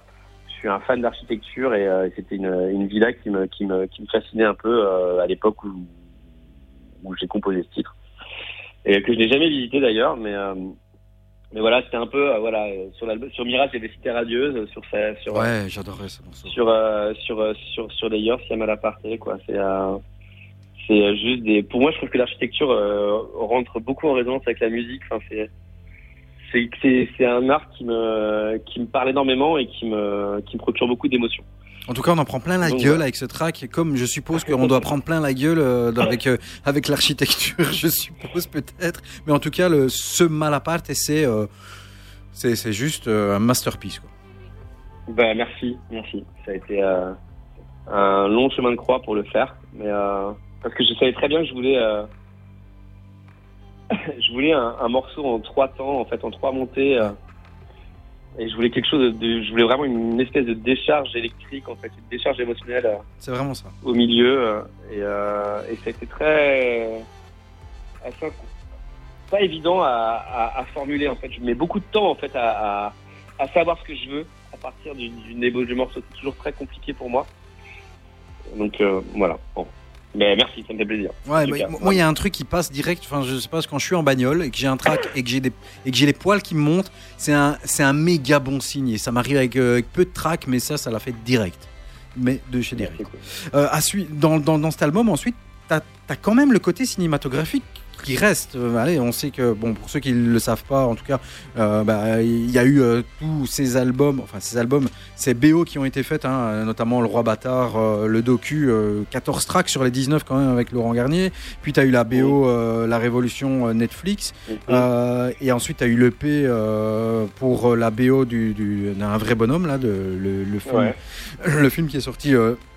Je suis un fan d'architecture et c'était une, une villa qui me, qui me, qui me fascinait un peu à l'époque où, où j'ai composé ce titre et que je n'ai jamais visité d'ailleurs, mais. euh, mais voilà, c'était un peu euh, voilà euh, sur l'album sur Mirage, il y avait Cité radieuse, sur sa, sur Ouais, j'adorais ce morceau. sur euh, sur euh, sur sur Layers, il y a Malaparte quoi. C'est euh, c'est euh, juste des. Pour moi, je trouve que l'architecture euh, rentre beaucoup en résonance avec la musique. Enfin, c'est c'est c'est c'est un art qui me qui me parle énormément et qui me qui me procure beaucoup d'émotions. En tout cas, on en prend plein la Donc, gueule voilà. avec ce track, comme je suppose qu'on doit prendre plein la gueule euh, avec euh, avec l'architecture, je suppose peut-être. Mais en tout cas, le, ce Malaparte, c'est euh, c'est c'est juste euh, un masterpiece. Quoi. Bah merci, merci. Ça a été un long chemin de croix pour le faire, mais parce que je savais très bien que je voulais je voulais un, un morceau en trois temps, en fait, en trois montées. Euh, et je voulais quelque chose de, je voulais vraiment une espèce de décharge électrique, en fait, une décharge émotionnelle euh, C'est vraiment ça. au milieu. euh, et, euh, et ça a été très, assez, pas évident à, à, à formuler, en fait. Je mets beaucoup de temps, en fait, à, à, savoir ce que je veux à partir d'une d'une ébauche de morceau. C'est toujours très compliqué pour moi. Donc, euh, voilà. Bon. Mais merci, ça me fait plaisir. Ouais, moi, il y a un truc qui passe direct. Enfin, je sais pas, quand je suis en bagnole et que j'ai un track et que j'ai des et que j'ai les poils qui me montent, c'est un c'est un méga bon signe. Et ça m'arrive avec, euh, avec peu de track, mais ça, ça l'a fait direct. Mais de chez direct. Cool. Euh, à dans, dans, dans cet album, ensuite, t'as as quand même le côté cinématographique qui reste. Euh, allez, on sait que, bon, pour ceux qui ne le savent pas, en tout cas, euh, bah, il y a eu euh, tous ces albums, enfin, ces albums, ces BO qui ont été faits, hein, notamment Le Roi Bâtard, le docu, euh, 14 tracks sur les 19 quand même avec Laurent Garnier. Puis tu as eu la BO, La Révolution Netflix. Et ensuite, tu as eu l'EP pour la BO du- du- d'un vrai bonhomme, là, de, le, le film Ouais. le film qui est sorti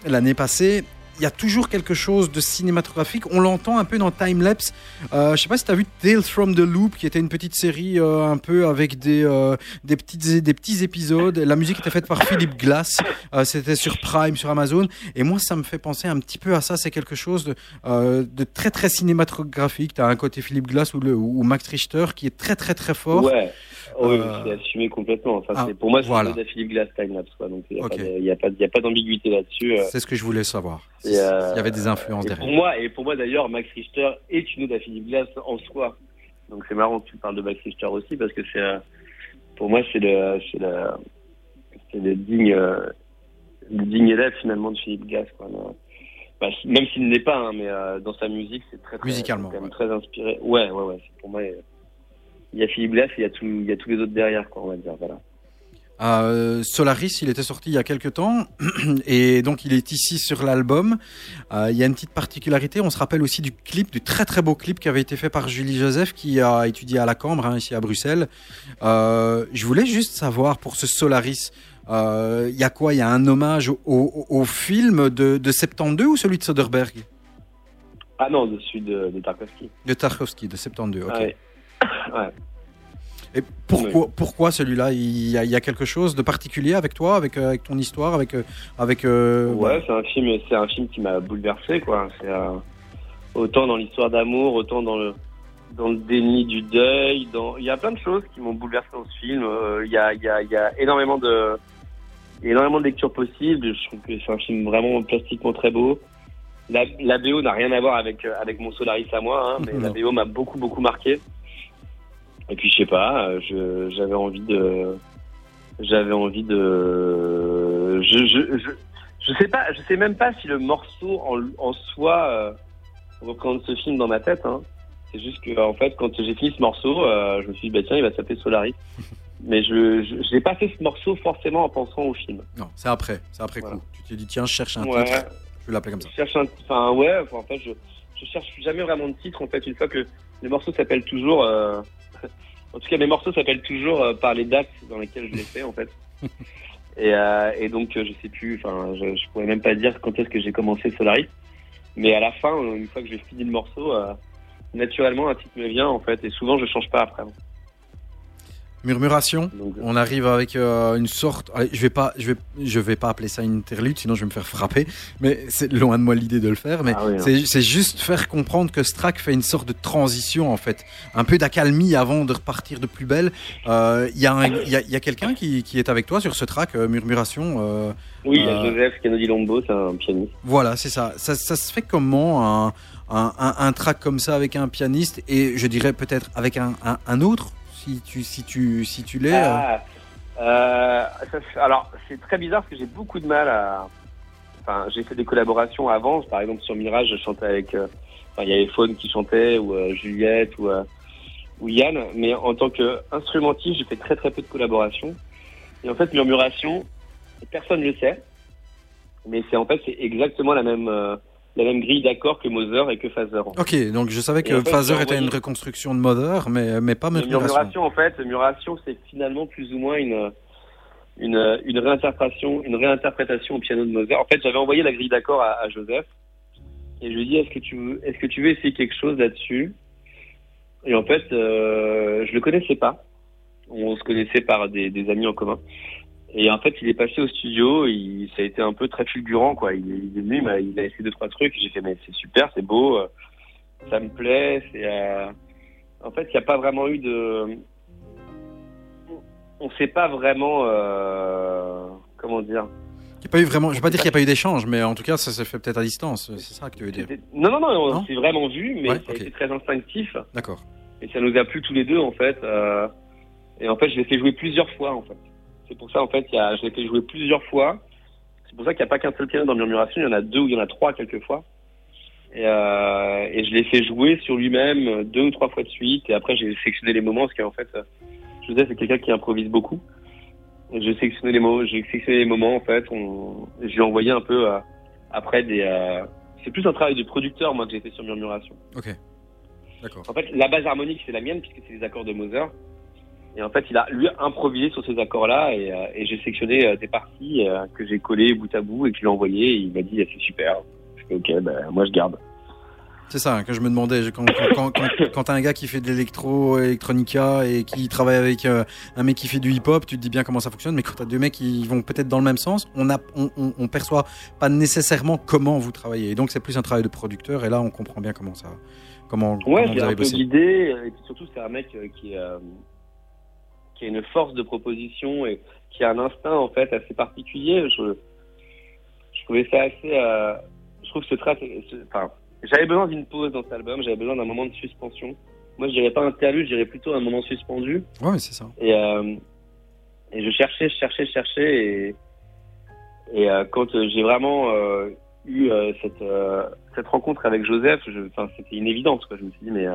l'année passée. Il y a toujours quelque chose de cinématographique. On l'entend un peu dans Timelapse. Euh, je sais pas si tu as vu Tales from the Loop, qui était une petite série euh, un peu avec des, euh, des, petites, des petits épisodes. La musique était faite par Philippe Glass. Euh, C'était sur Prime, sur Amazon. Et moi, ça me fait penser un petit peu à ça. C'est quelque chose de, très, très cinématographique. Tu as un côté Philippe Glass ou Max Richter qui est très, très, très fort. Ouais. Oh, oui, Euh, c'est assumé complètement. Enfin, ah, pour moi, c'est voilà. de Philippe Glass Timelapse, quoi. Donc, il n'y a, Ok. pas de- il y a a pas d'ambiguïté là-dessus. euh. C'est ce que je voulais savoir. Euh, Il y avait des influences derrière. pour moi, et pour moi d'ailleurs, Max Richter est une ode à Philippe Glass en soi. Donc c'est marrant que tu parles de Max Richter aussi parce que c'est, euh, pour moi, c'est le, c'est le, c'est le digne, euh, le digne élève finalement de Philippe Glass. Quoi. Bah, même s'il ne l'est pas, hein, mais euh, dans sa musique, c'est très, très, Musicalement, quand même ouais. très inspiré. Ouais, ouais, ouais. Pour moi, euh, il y a Philippe Glass, et il y a tout, il y a tous les autres derrière, quoi, on va dire. Voilà. Euh, Solaris, il était sorti il y a quelques temps et donc il est ici sur l'album. Euh, il y a une petite particularité, on se rappelle aussi du clip, du très très beau clip qui avait été fait par Julie Joseph qui a étudié à la Cambre, hein, ici à Bruxelles. Euh, je voulais juste savoir pour ce Solaris, euh, il y a quoi? Il y a un hommage au, au- au film de, de 72 ou celui de Soderbergh? Ah non, dessus de, de Tarkovsky. De Tarkovsky, de 72, ok. Ah ouais. ouais. Et pourquoi, pourquoi celui-là? Il y, a, il y a quelque chose de particulier avec toi, avec, euh, avec ton histoire, avec... euh, avec euh, Ouais, c'est un film, c'est un film qui m'a bouleversé, quoi. C'est euh, autant dans l'histoire d'amour, autant dans le dans le déni du deuil. Dans, il y a plein de choses qui m'ont bouleversé dans ce film. Euh, Il y a, il y a, il y a énormément de, énormément de lectures possibles. Je trouve que c'est un film vraiment plastiquement très beau. La, la BO n'a rien à voir avec avec mon Solaris à moi, hein, mais la Non. BO m'a beaucoup beaucoup marqué. Et puis je sais pas, euh, j'avais envie de j'avais envie de je, je, je, je sais pas je sais même pas si le morceau en, en soi euh, représente ce film dans ma tête hein. c'est juste que en fait quand j'ai fini ce morceau euh, je me suis dit bah tiens il va s'appeler Solaris mais je j'ai pas fait ce morceau forcément en pensant au film Non, c'est après, c'est après Voilà. coup. Tu t'es dit, tiens, je cherche un ouais titre, je vais l'appeler comme ça. je cherche un enfin ouais en fait je je cherche jamais vraiment de titre en fait une fois que le morceau s'appelle toujours euh, en tout cas mes morceaux s'appellent toujours euh, par les dates dans lesquelles je les fais en fait. Et, euh, et donc euh, je sais plus enfin je, je pourrais même pas dire quand est-ce que j'ai commencé Solaris. Mais à la fin euh, une fois que j'ai fini le morceau naturellement un titre me vient en fait et souvent je change pas après Murmuration. euh, On arrive avec euh, une sorte. allez, je vais pas, je vais, je vais pas appeler ça une interlude, sinon je vais me faire frapper. Mais c'est loin de moi l'idée de le faire. Mais Ah oui, hein. c'est, juste faire comprendre que ce track fait une sorte de transition en fait, un peu d'accalmie avant de repartir de plus belle. Euh, Il y a, un- il y a, il y a quelqu'un qui, qui est avec toi sur ce track euh, Murmuration. oui il y a Joseph Kennedy Lombo c'est un pianiste Voilà, c'est ça. ça. Ça se fait comment un, un, un, un track comme ça avec un pianiste et je dirais peut-être avec un, un autre si tu si tu si tu l'es. euh. Ah, euh, c'est- alors, c'est très bizarre parce que j'ai beaucoup de mal à. Enfin, j'ai fait des collaborations avant. Par exemple, sur Mirage, je chantais avec. euh, Enfin, il y avait Faune qui chantait, ou euh, Juliette, ou, euh, ou Yann. Mais en tant qu'instrumentiste, j'ai fait très très peu de collaborations. Et en fait, Murmuration, personne ne le sait. Mais c'est en fait, c'est exactement la même, euh, la même grille d'accords que Mother et que Phaser. Ok, donc je savais que en fait, était une reconstruction de Mother, mais, mais pas Murmuration. Murmuration, en fait, Murmuration, c'est finalement plus ou moins une, une, une réinterprétation, une réinterprétation au piano de Mozart. En fait, j'avais envoyé la grille d'accord à, à Joseph et je lui ai dit est-ce que tu veux, est-ce que tu veux essayer quelque chose là-dessus? Et en fait, euh, je le connaissais pas. On se connaissait par des, des amis en commun. Et en fait, il est passé au studio. Il, ça a été un peu très fulgurant, quoi. Il, est- il est venu, il a essayé deux trois trucs. J'ai fait mais c'est super, c'est beau, euh, ça me plaît. C'est euh, en fait, il n'y a pas vraiment eu de. On ne sait pas vraiment. euh, Comment dire Il y a pas eu vraiment, je vais pas dire qu'il n'y a pas eu d'échange, mais en tout cas, ça s'est fait peut-être à distance. C'est ça que tu veux dire. Non, non, non, on s'est vraiment vu, mais Ouais, ça a ok. été très instinctif. D'accord. Et ça nous a plu tous les deux, en fait. euh, Et en fait, je l'ai fait jouer plusieurs fois, en fait. C'est pour ça, en fait, il y a... je l'ai fait jouer plusieurs fois. C'est pour ça qu'il n'y a pas qu'un seul piano dans Murmuration. Il y en a deux ou il y en a trois, quelquefois. Et, euh, et je l'ai fait jouer sur lui-même euh, deux ou trois fois de suite. Et après, j'ai sélectionné les moments, parce qu'en fait, euh, Joseph, c'est quelqu'un qui improvise beaucoup. J'ai sélectionné les mots, j'ai sélectionné les moments, en fait. On... Je lui ai envoyé un peu, euh, après, des... euh, C'est plus un travail de producteur, moi, que j'ai fait sur Murmuration. Ok. D'accord. En fait, la base harmonique, c'est la mienne, puisque c'est les accords de Mozart. Et en fait, il a, lui, improvisé sur ces accords-là, et, euh, et j'ai sélectionné euh, des parties euh, que j'ai collées bout à bout et que je lui ai envoyées, et il m'a dit, Ah, c'est super. Je fais, ok, ben, moi, je garde. C'est ça hein, que je me demandais. Quand, quand, quand, quand t'as un gars qui fait de l'électro, électronica et qui travaille avec euh, un mec qui fait du hip-hop, tu te dis bien comment ça fonctionne. Mais quand t'as deux mecs qui vont peut-être dans le même sens, on, a, on, on, on perçoit pas nécessairement comment vous travaillez. Et donc c'est plus un travail de producteur. Et là, on comprend bien comment ça, comment, Ouais, comment vous un avez peu bossé. guidé, et puis surtout, c'est un mec euh, qui est, euh, qui a une force de proposition et qui a un instinct en fait assez particulier. Je, je trouvais ça assez. euh, je trouve ce track. ce- Enfin, j'avais besoin d'une pause dans cet album. J'avais besoin d'un moment de suspension. Moi, je dirais pas interlude, je dirais plutôt un moment suspendu. Ouais, c'est ça. Et, euh, et je cherchais, je cherchais, je cherchais. Et, et euh, quand euh, j'ai vraiment eu cette, cette rencontre avec Joseph, je- c'était une évidence. Quoi. Je me suis dit, mais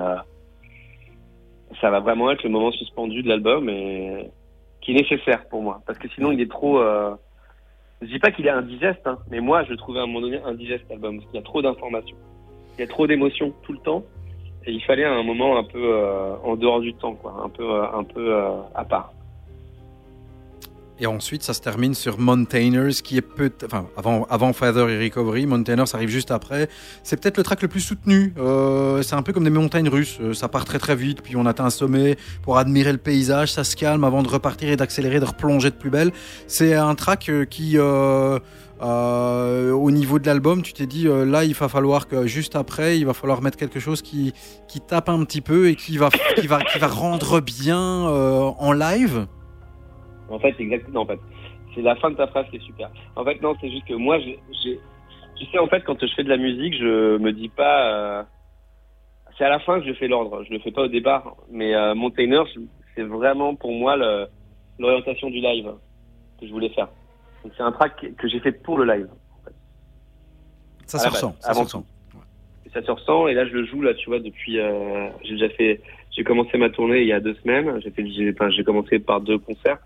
ça va vraiment être le moment suspendu de l'album et qui est nécessaire pour moi. Parce que sinon, il est trop. Euh, je dis pas qu'il est indigeste, hein, mais moi, je trouvais à un moment donné indigeste l'album. Parce qu'il y a trop d'informations. Il y a trop d'émotions tout le temps. Et il fallait un moment un peu euh, en dehors du temps, quoi, un peu, euh, un peu euh, à part. Et ensuite, ça se termine sur Montainers, qui est peut enfin, avant, avant Father et Recovery, Montainers arrive juste après. C'est peut-être le track le plus soutenu. Euh, c'est un peu comme des montagnes russes. Euh, Ça part très très vite, puis on atteint un sommet pour admirer le paysage, ça se calme avant de repartir et d'accélérer, de replonger de plus belle. C'est un track euh, qui, au niveau de l'album, tu t'es dit, là, il va falloir que juste après, il va falloir mettre quelque chose qui, qui tape un petit peu et qui va, qui va, qui va rendre bien en live. En fait, exactement. En fait, c'est la fin de ta phrase qui est super. En fait, non, c'est juste que moi, j'ai, tu sais, en fait, quand je fais de la musique, je me dis pas. euh, C'est à la fin que je fais l'ordre. Je le fais pas au départ. Mais euh, Montainers, c'est vraiment pour moi l'orientation du live que je voulais faire. Donc c'est un track que- j'ai fait pour le live. Ça se base, ressent. Ça se ressent. Ça se ressent. Et là, je le joue là, tu vois, depuis. euh, j'ai déjà fait. J'ai commencé ma tournée il y a deux semaines. J'ai fait. J'ai, enfin, j'ai commencé par deux concerts.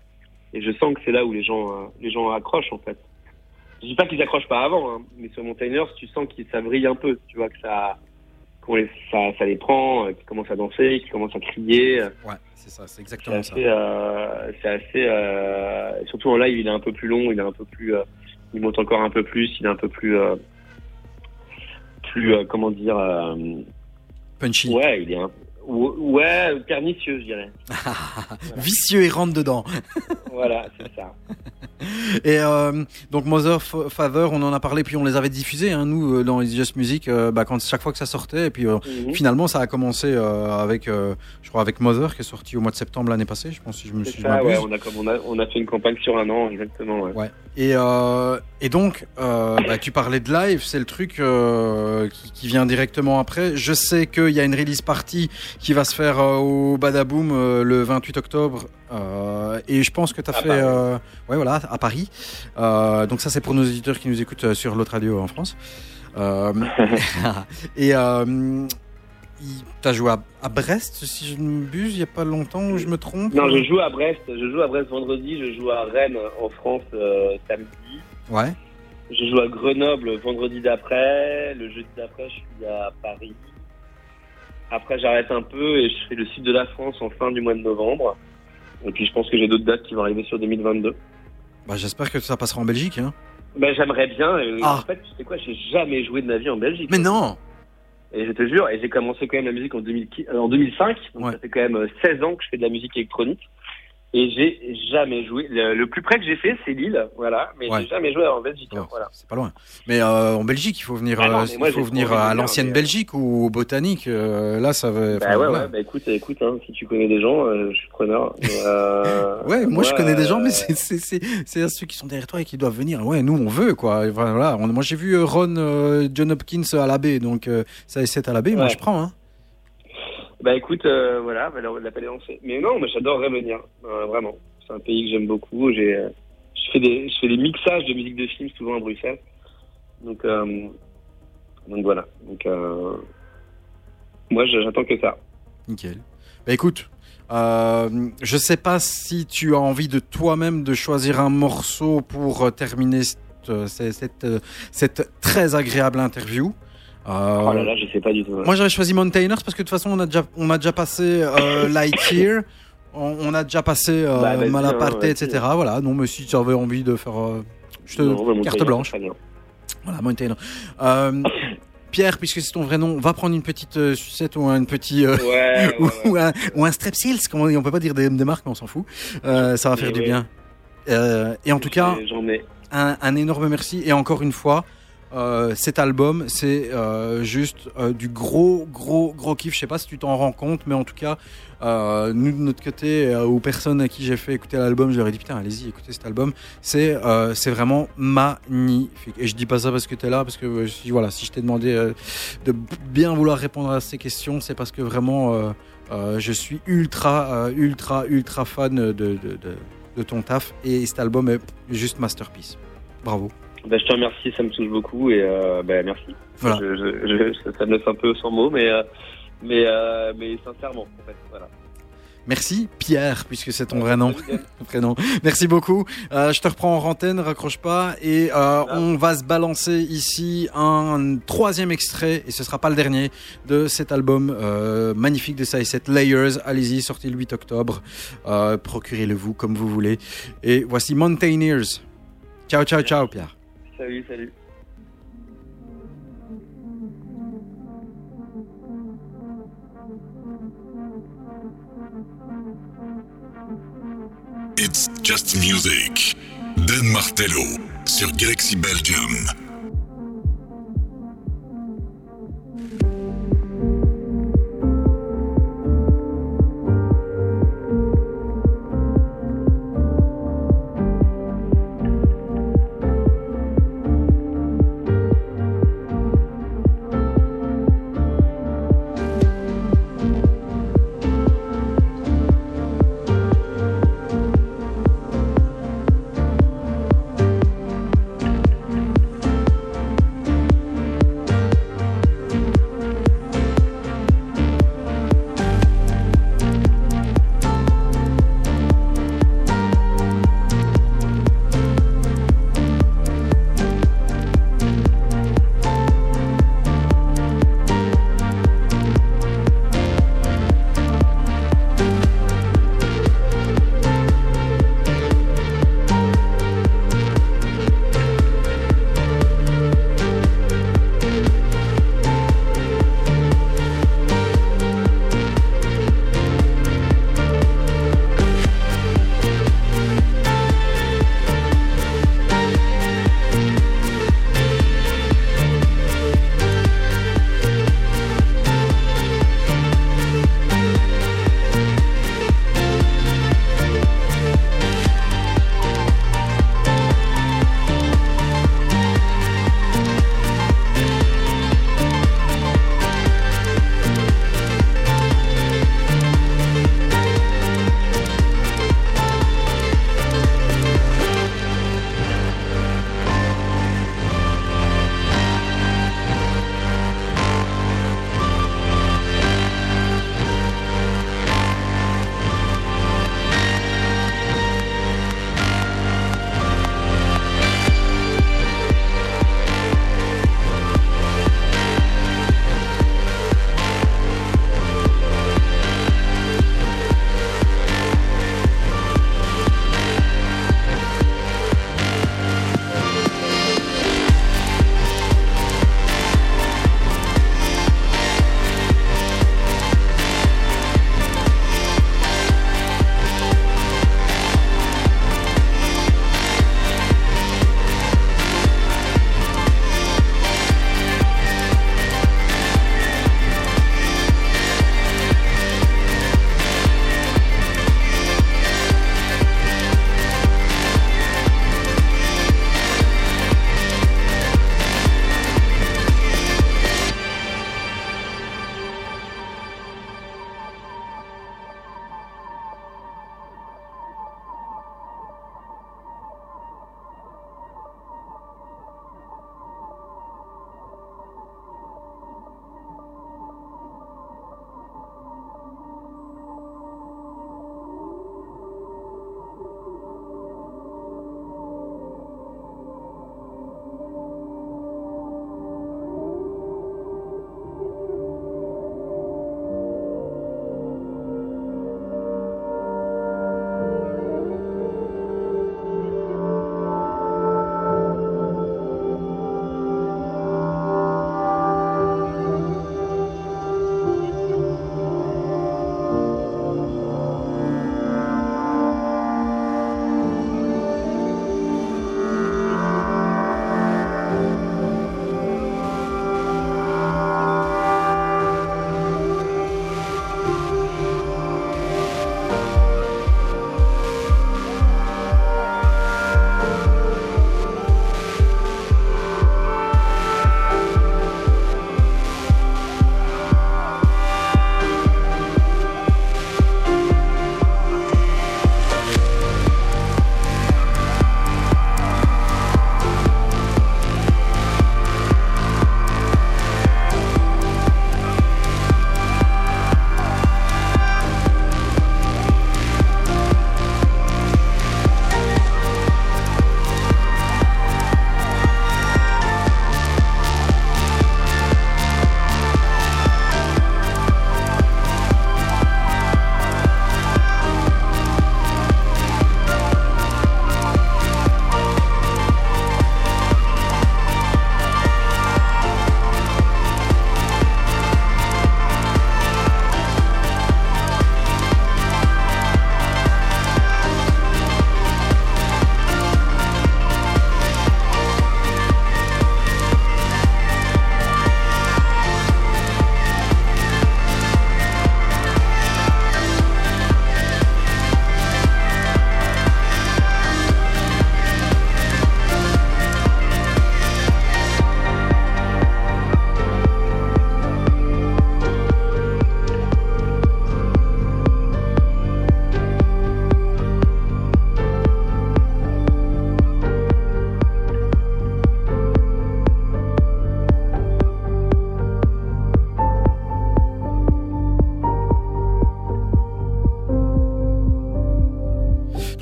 Et je sens que c'est là où les gens, euh, les gens accrochent en fait. Je dis pas qu'ils accrochent pas avant, hein, mais sur Montainers, tu sens que ça brille un peu. Tu vois que ça, qu'on les- ça, ça les prend, euh, qu'ils commencent à danser, qu'ils commencent à crier. Ouais, c'est ça, c'est C'est exactement ça. assez, euh, c'est assez. euh, surtout en live, il est un peu plus long, il est un peu plus. euh, il monte encore un peu plus, il est un peu plus. euh, plus euh, comment dire. euh, Punchy. ouais, il est un. Ou- Ouais, pernicieux, je dirais. Vicieux et rentre dedans. Voilà, c'est ça. Et euh, donc Mother, Father, on en a parlé, puis on les avait diffusés, hein, nous, euh, dans It's Just Music, euh, bah, quand, chaque fois que ça sortait. Et puis euh, Mhm. finalement, ça a commencé euh, avec, euh, je crois, avec Mother, qui est sorti au mois de septembre l'année passée, je pense, si je me suis ça, ouais, on a, on, a, on a fait une campagne sur un an, exactement. Ouais. Ouais. Et, et donc, bah, tu parlais de live, c'est le truc qui, qui vient directement après. Je sais qu'il y a une release party qui va se faire euh, au Badaboom euh, le 28 octobre. euh, et je pense que tu as À fait. Ouais, voilà, à Paris. Donc, ça, c'est pour nos éditeurs qui nous écoutent sur l'autre radio en France. Et. Euh, tu as joué à, à Brest, si je ne m'abuse, il n'y a pas longtemps, ou je me trompe Non, je joue à Brest. Je joue à Brest vendredi. Je joue à Rennes en France euh, samedi. Ouais. Je joue à Grenoble vendredi d'après. Le jeudi d'après, je suis à Paris. Après, j'arrête un peu et je fais le sud de la France en fin du mois de novembre. Et puis, je pense que j'ai d'autres dates qui vont arriver sur 2022. Bah, J'espère que ça passera en Belgique. Hein. Ben, j'aimerais bien. et Ah. En fait, tu sais quoi, j'ai jamais joué de ma vie en Belgique. Mais non Et je te jure, et j'ai commencé quand même la musique en, 2000 euh, en 2005, donc Ouais. ça fait quand même euh, 16 ans que je fais de la musique électronique. Et j'ai jamais joué. Le, le plus près que j'ai fait, c'est Lille, voilà. Mais Ouais. j'ai jamais joué en Belgique, hein, voilà. C'est pas loin. Mais euh, en Belgique, il faut venir, Ah non, euh, moi, il faut venir à l'ancienne Belgique ou au Botanique. euh, là, ça va. Bah enfin, ouais, voilà. ouais, bah écoute, écoute, hein, si tu connais des gens, euh, je suis preneur. Ouais, moi je connais des gens, mais c'est- c'est c'est- c'est à ceux qui sont derrière toi et qui doivent venir. Ouais, nous on veut quoi. Et Voilà. On- moi j'ai vu Ron John Hopkins à la baie, donc ça essaie à la baie. Moi je prends. Hein. Bah écoute, euh, voilà, l'appel est lancé. Mais non, mais j'adorerais venir, euh, vraiment. C'est un pays que j'aime beaucoup. J'ai, euh, je fais des, je fais des mixages de musique de film souvent à Bruxelles. Donc, euh, donc voilà. Donc, euh, moi, j'attends que ça. Nickel. Bah écoute, euh, je sais pas si tu as envie de toi-même de choisir un morceau pour terminer cette, cette, cette très agréable interview. Euh, Oh là là, je sais pas du tout. Moi j'avais choisi Montainers parce que de toute façon on a déjà, on a déjà passé euh, Lightyear, on, on a déjà passé euh, Bah, Malaparte, etc. Voilà, non mais si tu avais envie de faire... je te, Non, mais mon carte blanche. Voilà, Mountain. Euh, Pierre, puisque c'est ton vrai nom, va prendre une petite euh, sucette ou un petit... euh, Ouais, ouais, ouais. ou, un, ou un strepsils, on on peut pas dire des, des marques, mais on s'en fout. Euh, ça va faire Mais du bien. Et en tout cas, un énorme merci. Et encore une fois, euh, cet album, c'est euh, juste euh, du gros, gros, gros kiff. Je sais pas si tu t'en rends compte, mais en tout cas, nous de notre côté, aux personnes à qui j'ai fait écouter l'album, je leur ai dit putain, allez-y, écoutez cet album. C'est c'est vraiment magnifique. Et je dis pas ça parce que tu es là, parce que si, voilà, si je t'ai demandé de bien vouloir répondre à ces questions, c'est parce que vraiment, je suis ultra, ultra, ultra fan de, de ton taf. Et cet album est juste masterpiece. Bravo. Bah, je te remercie, ça me touche beaucoup et euh, bah, merci. Voilà. Je, je, je- ça me laisse un peu sans mots, mais, euh, mais, euh, mais sincèrement, en fait. Voilà. Merci Pierre, puisque c'est ton vrai nom. Prénom. Merci beaucoup. Euh, je te reprends en antenne, raccroche pas. Et euh, on va se balancer ici un troisième extrait, et ce sera pas le dernier, de cet album euh, magnifique de ça et 7 Layers. Allez-y, sorti le 8 octobre. Euh, Procurez-le-vous comme vous voulez. Et voici Mountaineers. Ciao, ciao, ciao, Pierre. Salut, salut. It's just music. Dan Martello sur Galaxy Belgium.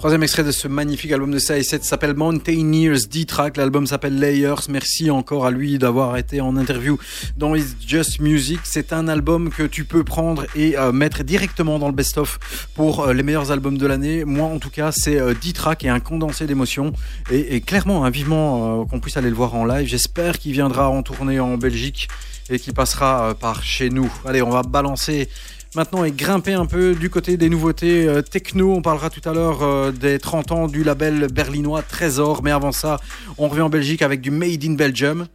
Troisième extrait de ce magnifique album de CI7 s'appelle Mountaineers D-Track. L'album s'appelle Layers. Merci encore à lui d'avoir été en interview dans It's Just Music. C'est un album que tu peux prendre et euh, mettre directement dans le best-of pour euh, les meilleurs albums de l'année. Moi, en tout cas, c'est euh, D-Track et un condensé d'émotions. Et, clairement, hein, vivement euh, qu'on puisse aller le voir en live. J'espère qu'il viendra en tournée en Belgique et qu'il passera par chez nous. Allez, on va balancer maintenant et grimper un peu du côté des nouveautés euh, techno. On parlera tout à l'heure euh, des 30 ans du label berlinois Trésor. Mais avant ça, on revient en Belgique avec du Made in Belgium.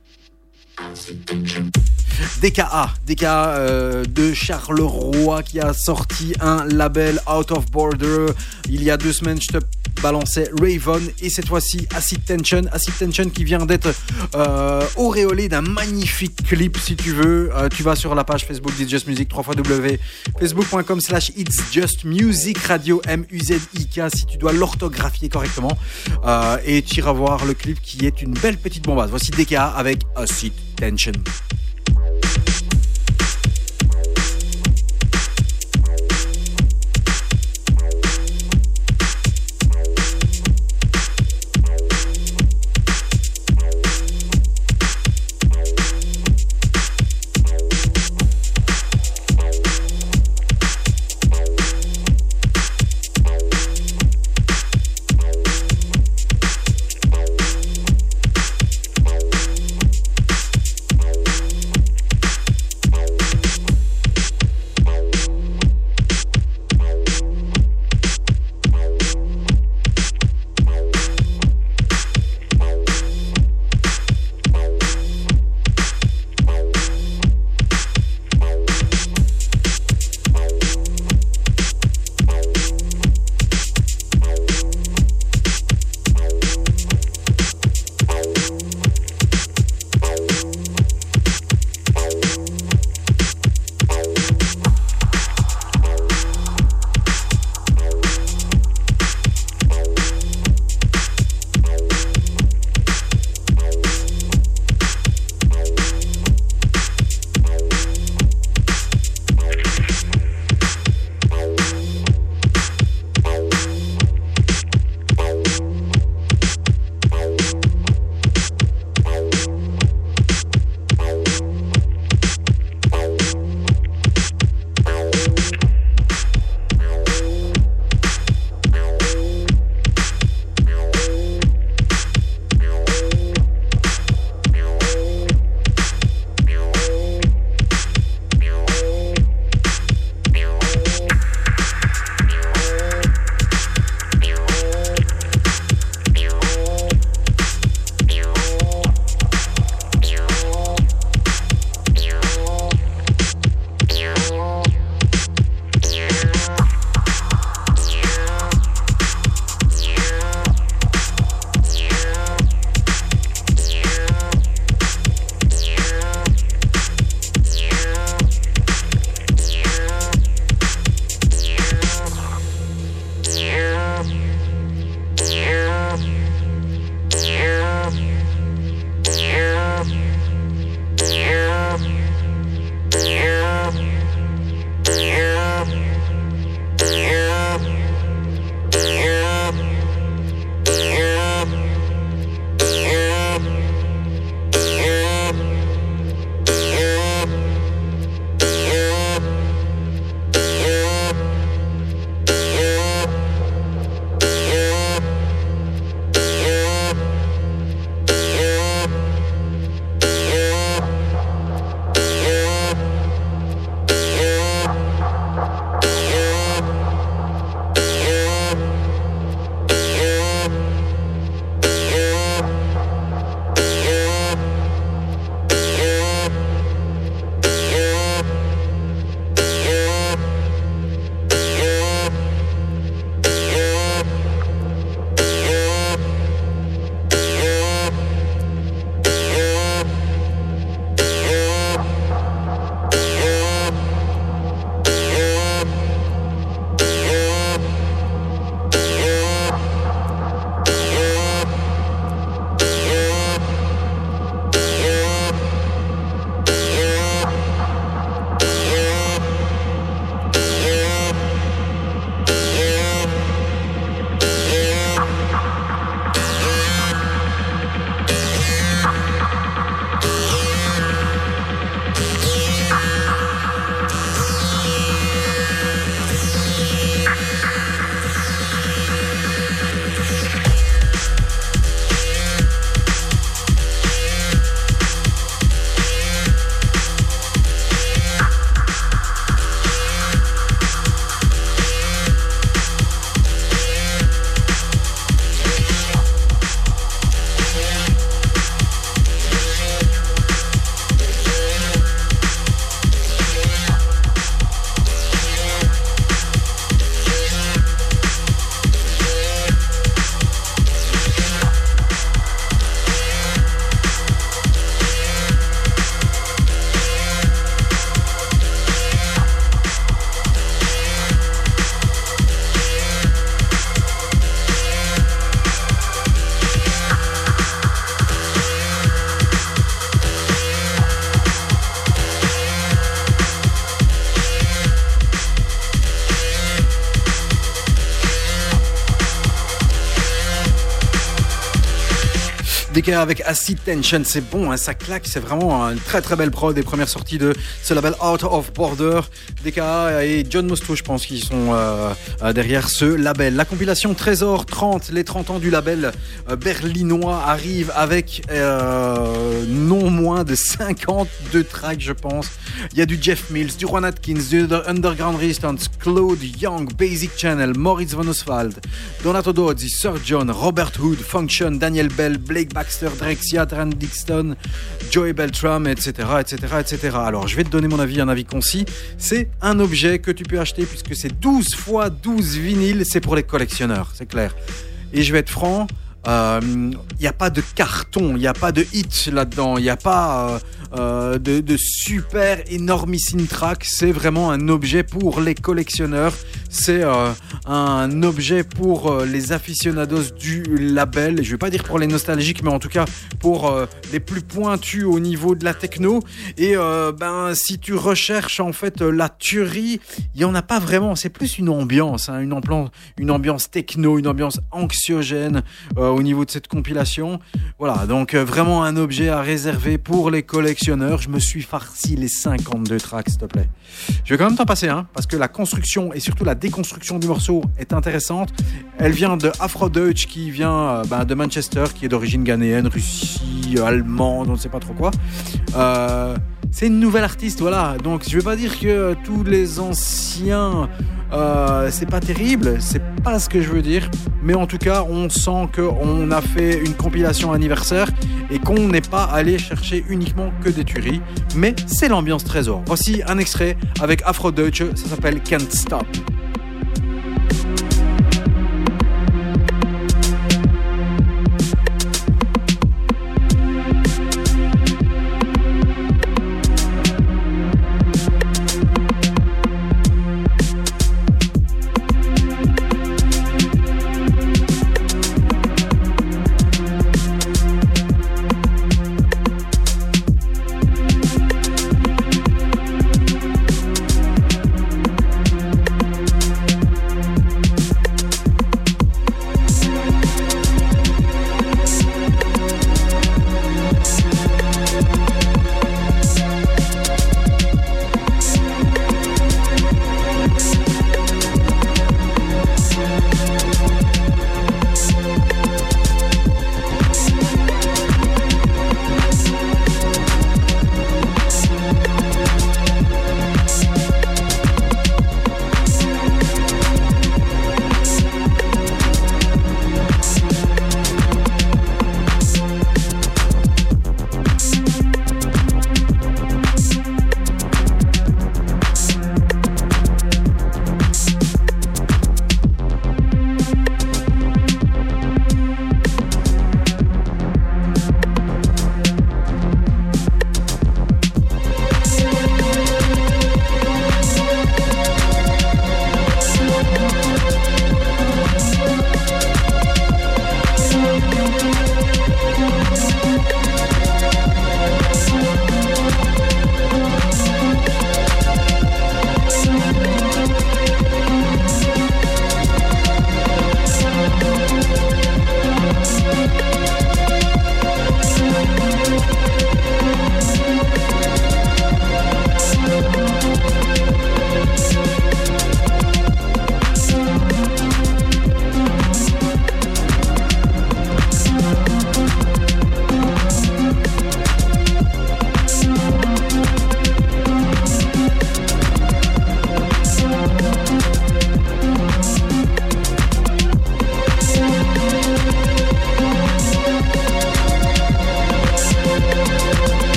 DKA, DKA euh, de Charleroi qui a sorti un label Out of Border. Il y a deux semaines, je te balançais Raven et cette fois-ci Acid Tension. Acid Tension qui vient d'être euh, auréolé d'un magnifique clip si tu veux. Euh, tu vas sur la page Facebook d'It's Just Music, 3 facebook.com slash It's Just Music Radio M-U-Z-I-K si tu dois l'orthographier correctement. Euh, et tu iras voir le clip qui est une belle petite bombasse. Voici DKA avec Acid Tension. Avec Acid Tension, c'est bon, hein, ça claque, c'est vraiment une très très belle prod des premières sorties de ce label Out of Border. DKA et John Mosto, je pense, qui sont euh, euh, derrière ce label. La compilation Trésor 30, les 30 ans du label euh, berlinois arrive avec non moins de 52 tracks, je pense. Il y a du Jeff Mills, du Juan Atkins, du Underground Resistance, Claude Young, Basic Channel, Moritz von Oswald, Donato Dozzi, Sir John, Robert Hood, Function, Daniel Bell, Blake Baxter, Drexia, Taran Dixon, Joey Beltram, etc., etc., etc. Alors, je vais te donner mon avis, un avis concis. C'est un objet que tu peux acheter puisque c'est 12 fois 12 vinyles, c'est pour les collectionneurs, c'est clair. Et je vais être franc, il n'y a pas de carton, il n'y a pas de hit là-dedans, il n'y a pas euh, euh, de, de super énormissime track. C'est vraiment un objet pour les collectionneurs. C'est euh, un objet pour euh, les aficionados du label. Je vais pas dire pour les nostalgiques, mais en tout cas pour euh, les plus pointus au niveau de la techno. Et ben si tu recherches en fait la tuerie, il y en a pas vraiment. C'est plus une ambiance, hein, une, ambiance, techno, une ambiance anxiogène au niveau de cette compilation. Voilà, donc vraiment un objet à réserver pour les collectionneurs. Je me suis farci les 52 tracks, s'il te plaît. Je vais quand même t'en passer un, parce que la construction et surtout la déconstruction du morceau est intéressante. Elle vient de Afro Deutsch, qui vient euh, ben, de Manchester, qui est d'origine ghanéenne, Russie, euh, allemande, on ne sait pas trop quoi. Euh, c'est une nouvelle artiste, voilà. Donc je vais pas dire que tous les anciens, c'est pas terrible, c'est pas ce que je veux dire. Mais en tout cas, on sent qu'on a fait une compilation anniversaire et qu'on n'est pas allé chercher uniquement que des tueries. Mais c'est l'ambiance trésor. Voici un extrait avec Afro Deutsche, ça s'appelle Can't Stop.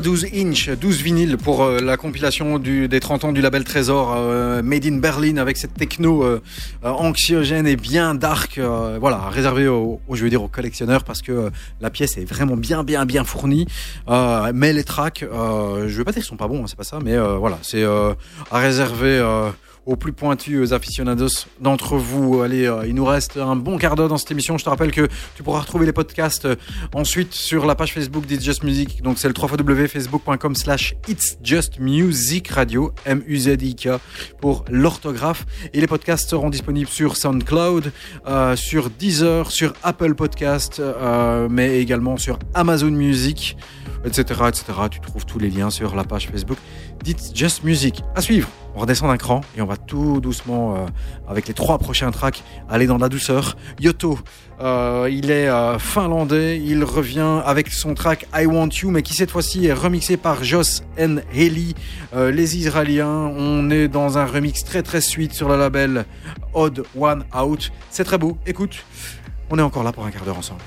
12 x 12 inch, 12 vinyles pour euh, la compilation des 30 ans du label Trésor euh, Made in Berlin avec cette techno euh, anxiogène et bien dark, voilà, réservé aux, aux, je veux dire, aux collectionneurs parce que la pièce est vraiment bien, bien, bien fournie. Mais les tracks, je veux pas dire qu'ils sont pas bons, hein, c'est pas ça, mais voilà, c'est à réserver aux plus pointus aficionados d'entre vous. Allez, euh, il nous reste un bon quart d'heure dans cette émission. Je te rappelle que tu pourras retrouver les podcasts euh, ensuite sur la page Facebook d'It's Just Music. Donc c'est le www.facebook.com slash It's Just Music Radio, M-U-Z-I-K pour l'orthographe. Et les podcasts seront disponibles sur SoundCloud, euh, sur Deezer, sur Apple Podcast, euh, mais également sur Amazon Music, etc., etc. Tu trouves tous les liens sur la page Facebook d'It's Just Music. À suivre on redescend d'un cran et on va tout doucement, euh, avec les trois prochains tracks, aller dans la douceur. Yoto, euh, il est euh, finlandais, il revient avec son track I Want You, mais qui cette fois-ci est remixé par Joss N. Haley, les Israéliens. On est dans un remix très très suite sur le label Odd One Out. C'est très beau, écoute, on est encore là pour un quart d'heure ensemble.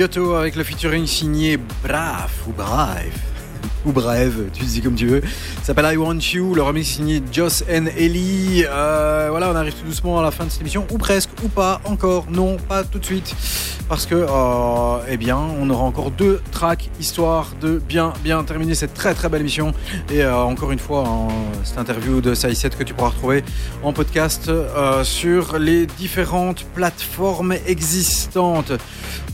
Yoto avec le featuring signé Brave ou Brave ou Brave, tu dis comme tu veux. S'appelle I Want You, le remix signé Joss and Ellie. Euh, voilà, on arrive tout doucement à la fin de cette émission, ou presque, ou pas, encore, non, pas tout de suite. Parce que, euh, eh bien, on aura encore deux tracks histoire de bien, bien terminer cette très très belle émission. Et euh, encore une fois, cette interview de Sai7 que tu pourras retrouver en podcast sur les différentes plateformes existantes.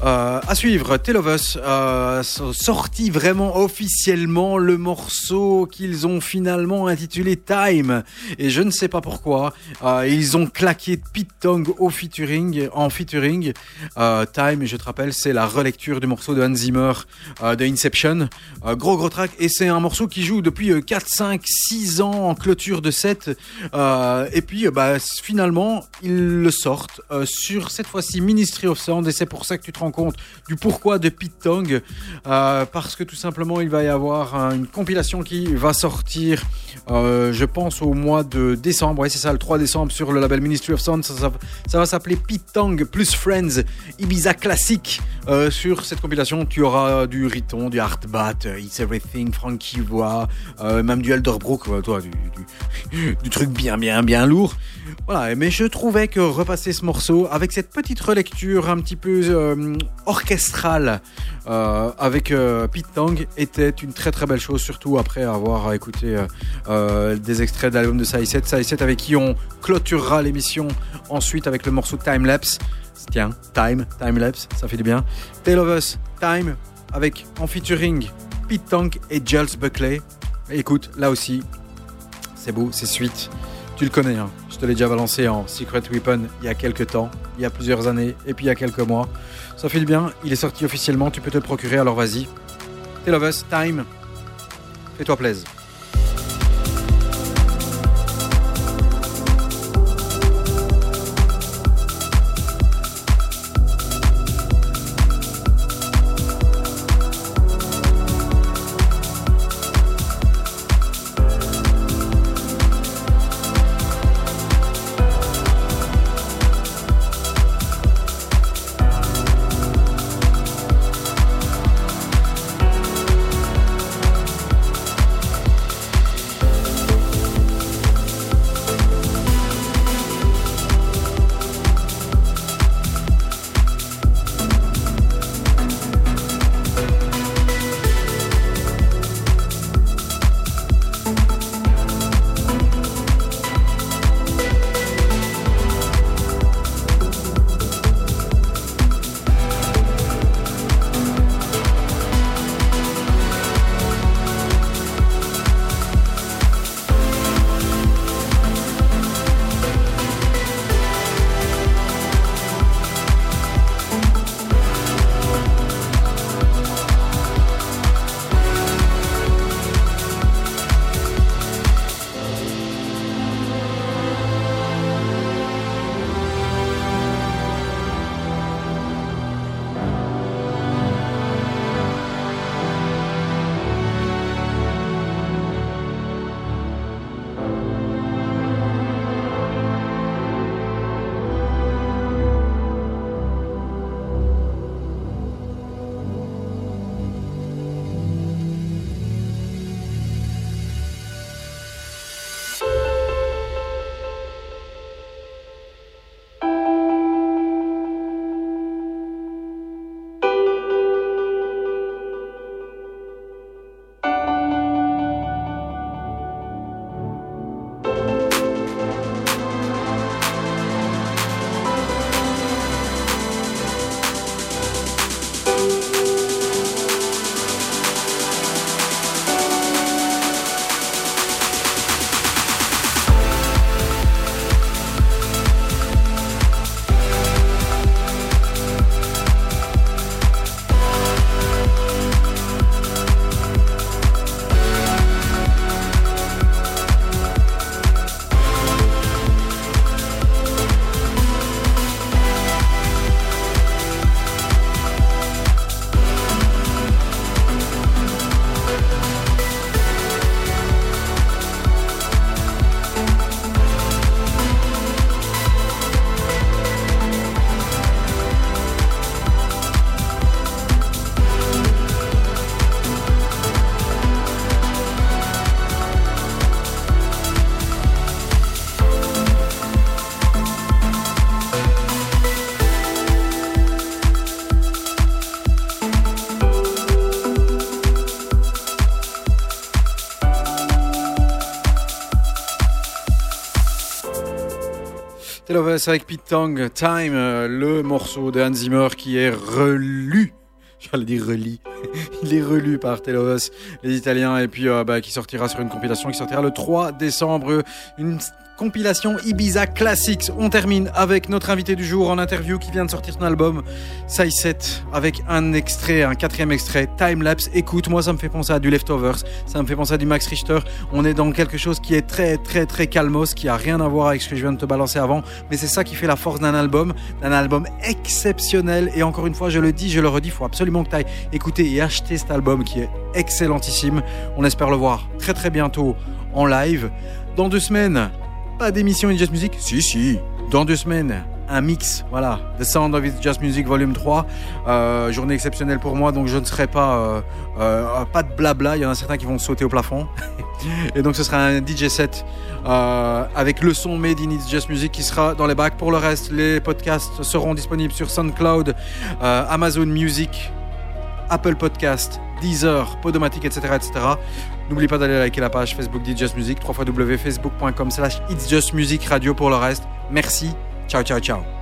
Euh, à suivre, Tale of Us, euh, sorti vraiment officiellement le morceau qu'ils ont finalement intitulé Time. Et je ne sais pas pourquoi, euh, ils ont claqué Pete Tong au featuring, en featuring. Euh, Time, je te rappelle, c'est la relecture du morceau de Hans Zimmer de Inception. Gros gros track, et c'est un morceau qui joue depuis euh, 4, 5, 6 ans en clôture de set. Et puis, bah, finalement, ils le sortent sur cette fois-ci Ministry of Sound, et c'est pour ça que tu te rends compte du pourquoi de Pete Tong, euh, parce que tout simplement il va y avoir un- une compilation qui va sortir, euh, je pense au mois de décembre, c'est ça, le 3 décembre sur le label Ministry of Sound, ça, va s'appeler Pete Tong plus Friends Ibiza classique. Euh, sur cette compilation tu auras du Riton, du Hardbat, euh, It's Everything, Frankie Voix, même du Elderbrook, toi, du, truc bien bien bien lourd. Voilà, mais je trouvais que repasser ce morceau avec cette petite relecture un petit peu orchestrale avec Tong était une très très belle chose, surtout après avoir écouté euh, des extraits de l'album de Sai7. Sai7 avec qui on clôturera l'émission ensuite avec le morceau Time Lapse. Tiens, Time, Time Lapse, ça fait du bien. Tale of Us, Time, avec en featuring Pete Tong et Giles Buckley. Écoute, là aussi, c'est beau, c'est suite. Tu le connais, hein. je te l'ai déjà balancé en Secret Weapon il y a quelques temps, il y a plusieurs années, et puis il y a quelques mois. Ça du bien, il est sorti officiellement, tu peux te le procurer, alors vas-y. Tale of Us, Time, fais-toi plaisir. Avec Pete Tong, Time, euh, le morceau de Hans Zimmer qui est relu. J'allais dire reli. Il est relu par Us, les Italiens, et puis euh, bah, qui sortira sur une compilation qui sortira le 3 décembre. Compilation Ibiza Classics. On termine avec notre invité du jour en interview qui vient de sortir son album 7 avec un extrait, un quatrième extrait, Time Lapse. Écoute, moi ça me fait penser à du Leftovers, ça me fait penser à du Max Richter. On est dans quelque chose qui est très très très calmos, qui a rien à voir avec ce que je viens de te balancer avant, mais c'est ça qui fait la force d'un album, d'un album exceptionnel. Et encore une fois, je le dis, je le redis, il faut absolument que tu ailles écouter et acheter cet album qui est excellentissime. On espère le voir très très bientôt en live. Dans deux semaines, pas d'émission In Just Music? Si, si. Dans deux semaines, un mix, voilà. The Sound of It's Just Music Volume 3. Euh, journée exceptionnelle pour moi, donc je ne serai pas... Euh, euh, pas de blabla, il y en a certains qui vont sauter au plafond. Et donc ce sera un DJ set avec le son Made in It's Just Music qui sera dans les bacs. Pour le reste, les podcasts seront disponibles sur SoundCloud, Amazon Music, Apple Podcast, Deezer, Podomatic, etc. etc. N'oublie pas d'aller liker la page Facebook d'It's Just Music, www.facebook.com slash It's Just Music Radio pour le reste. Merci, ciao ciao ciao.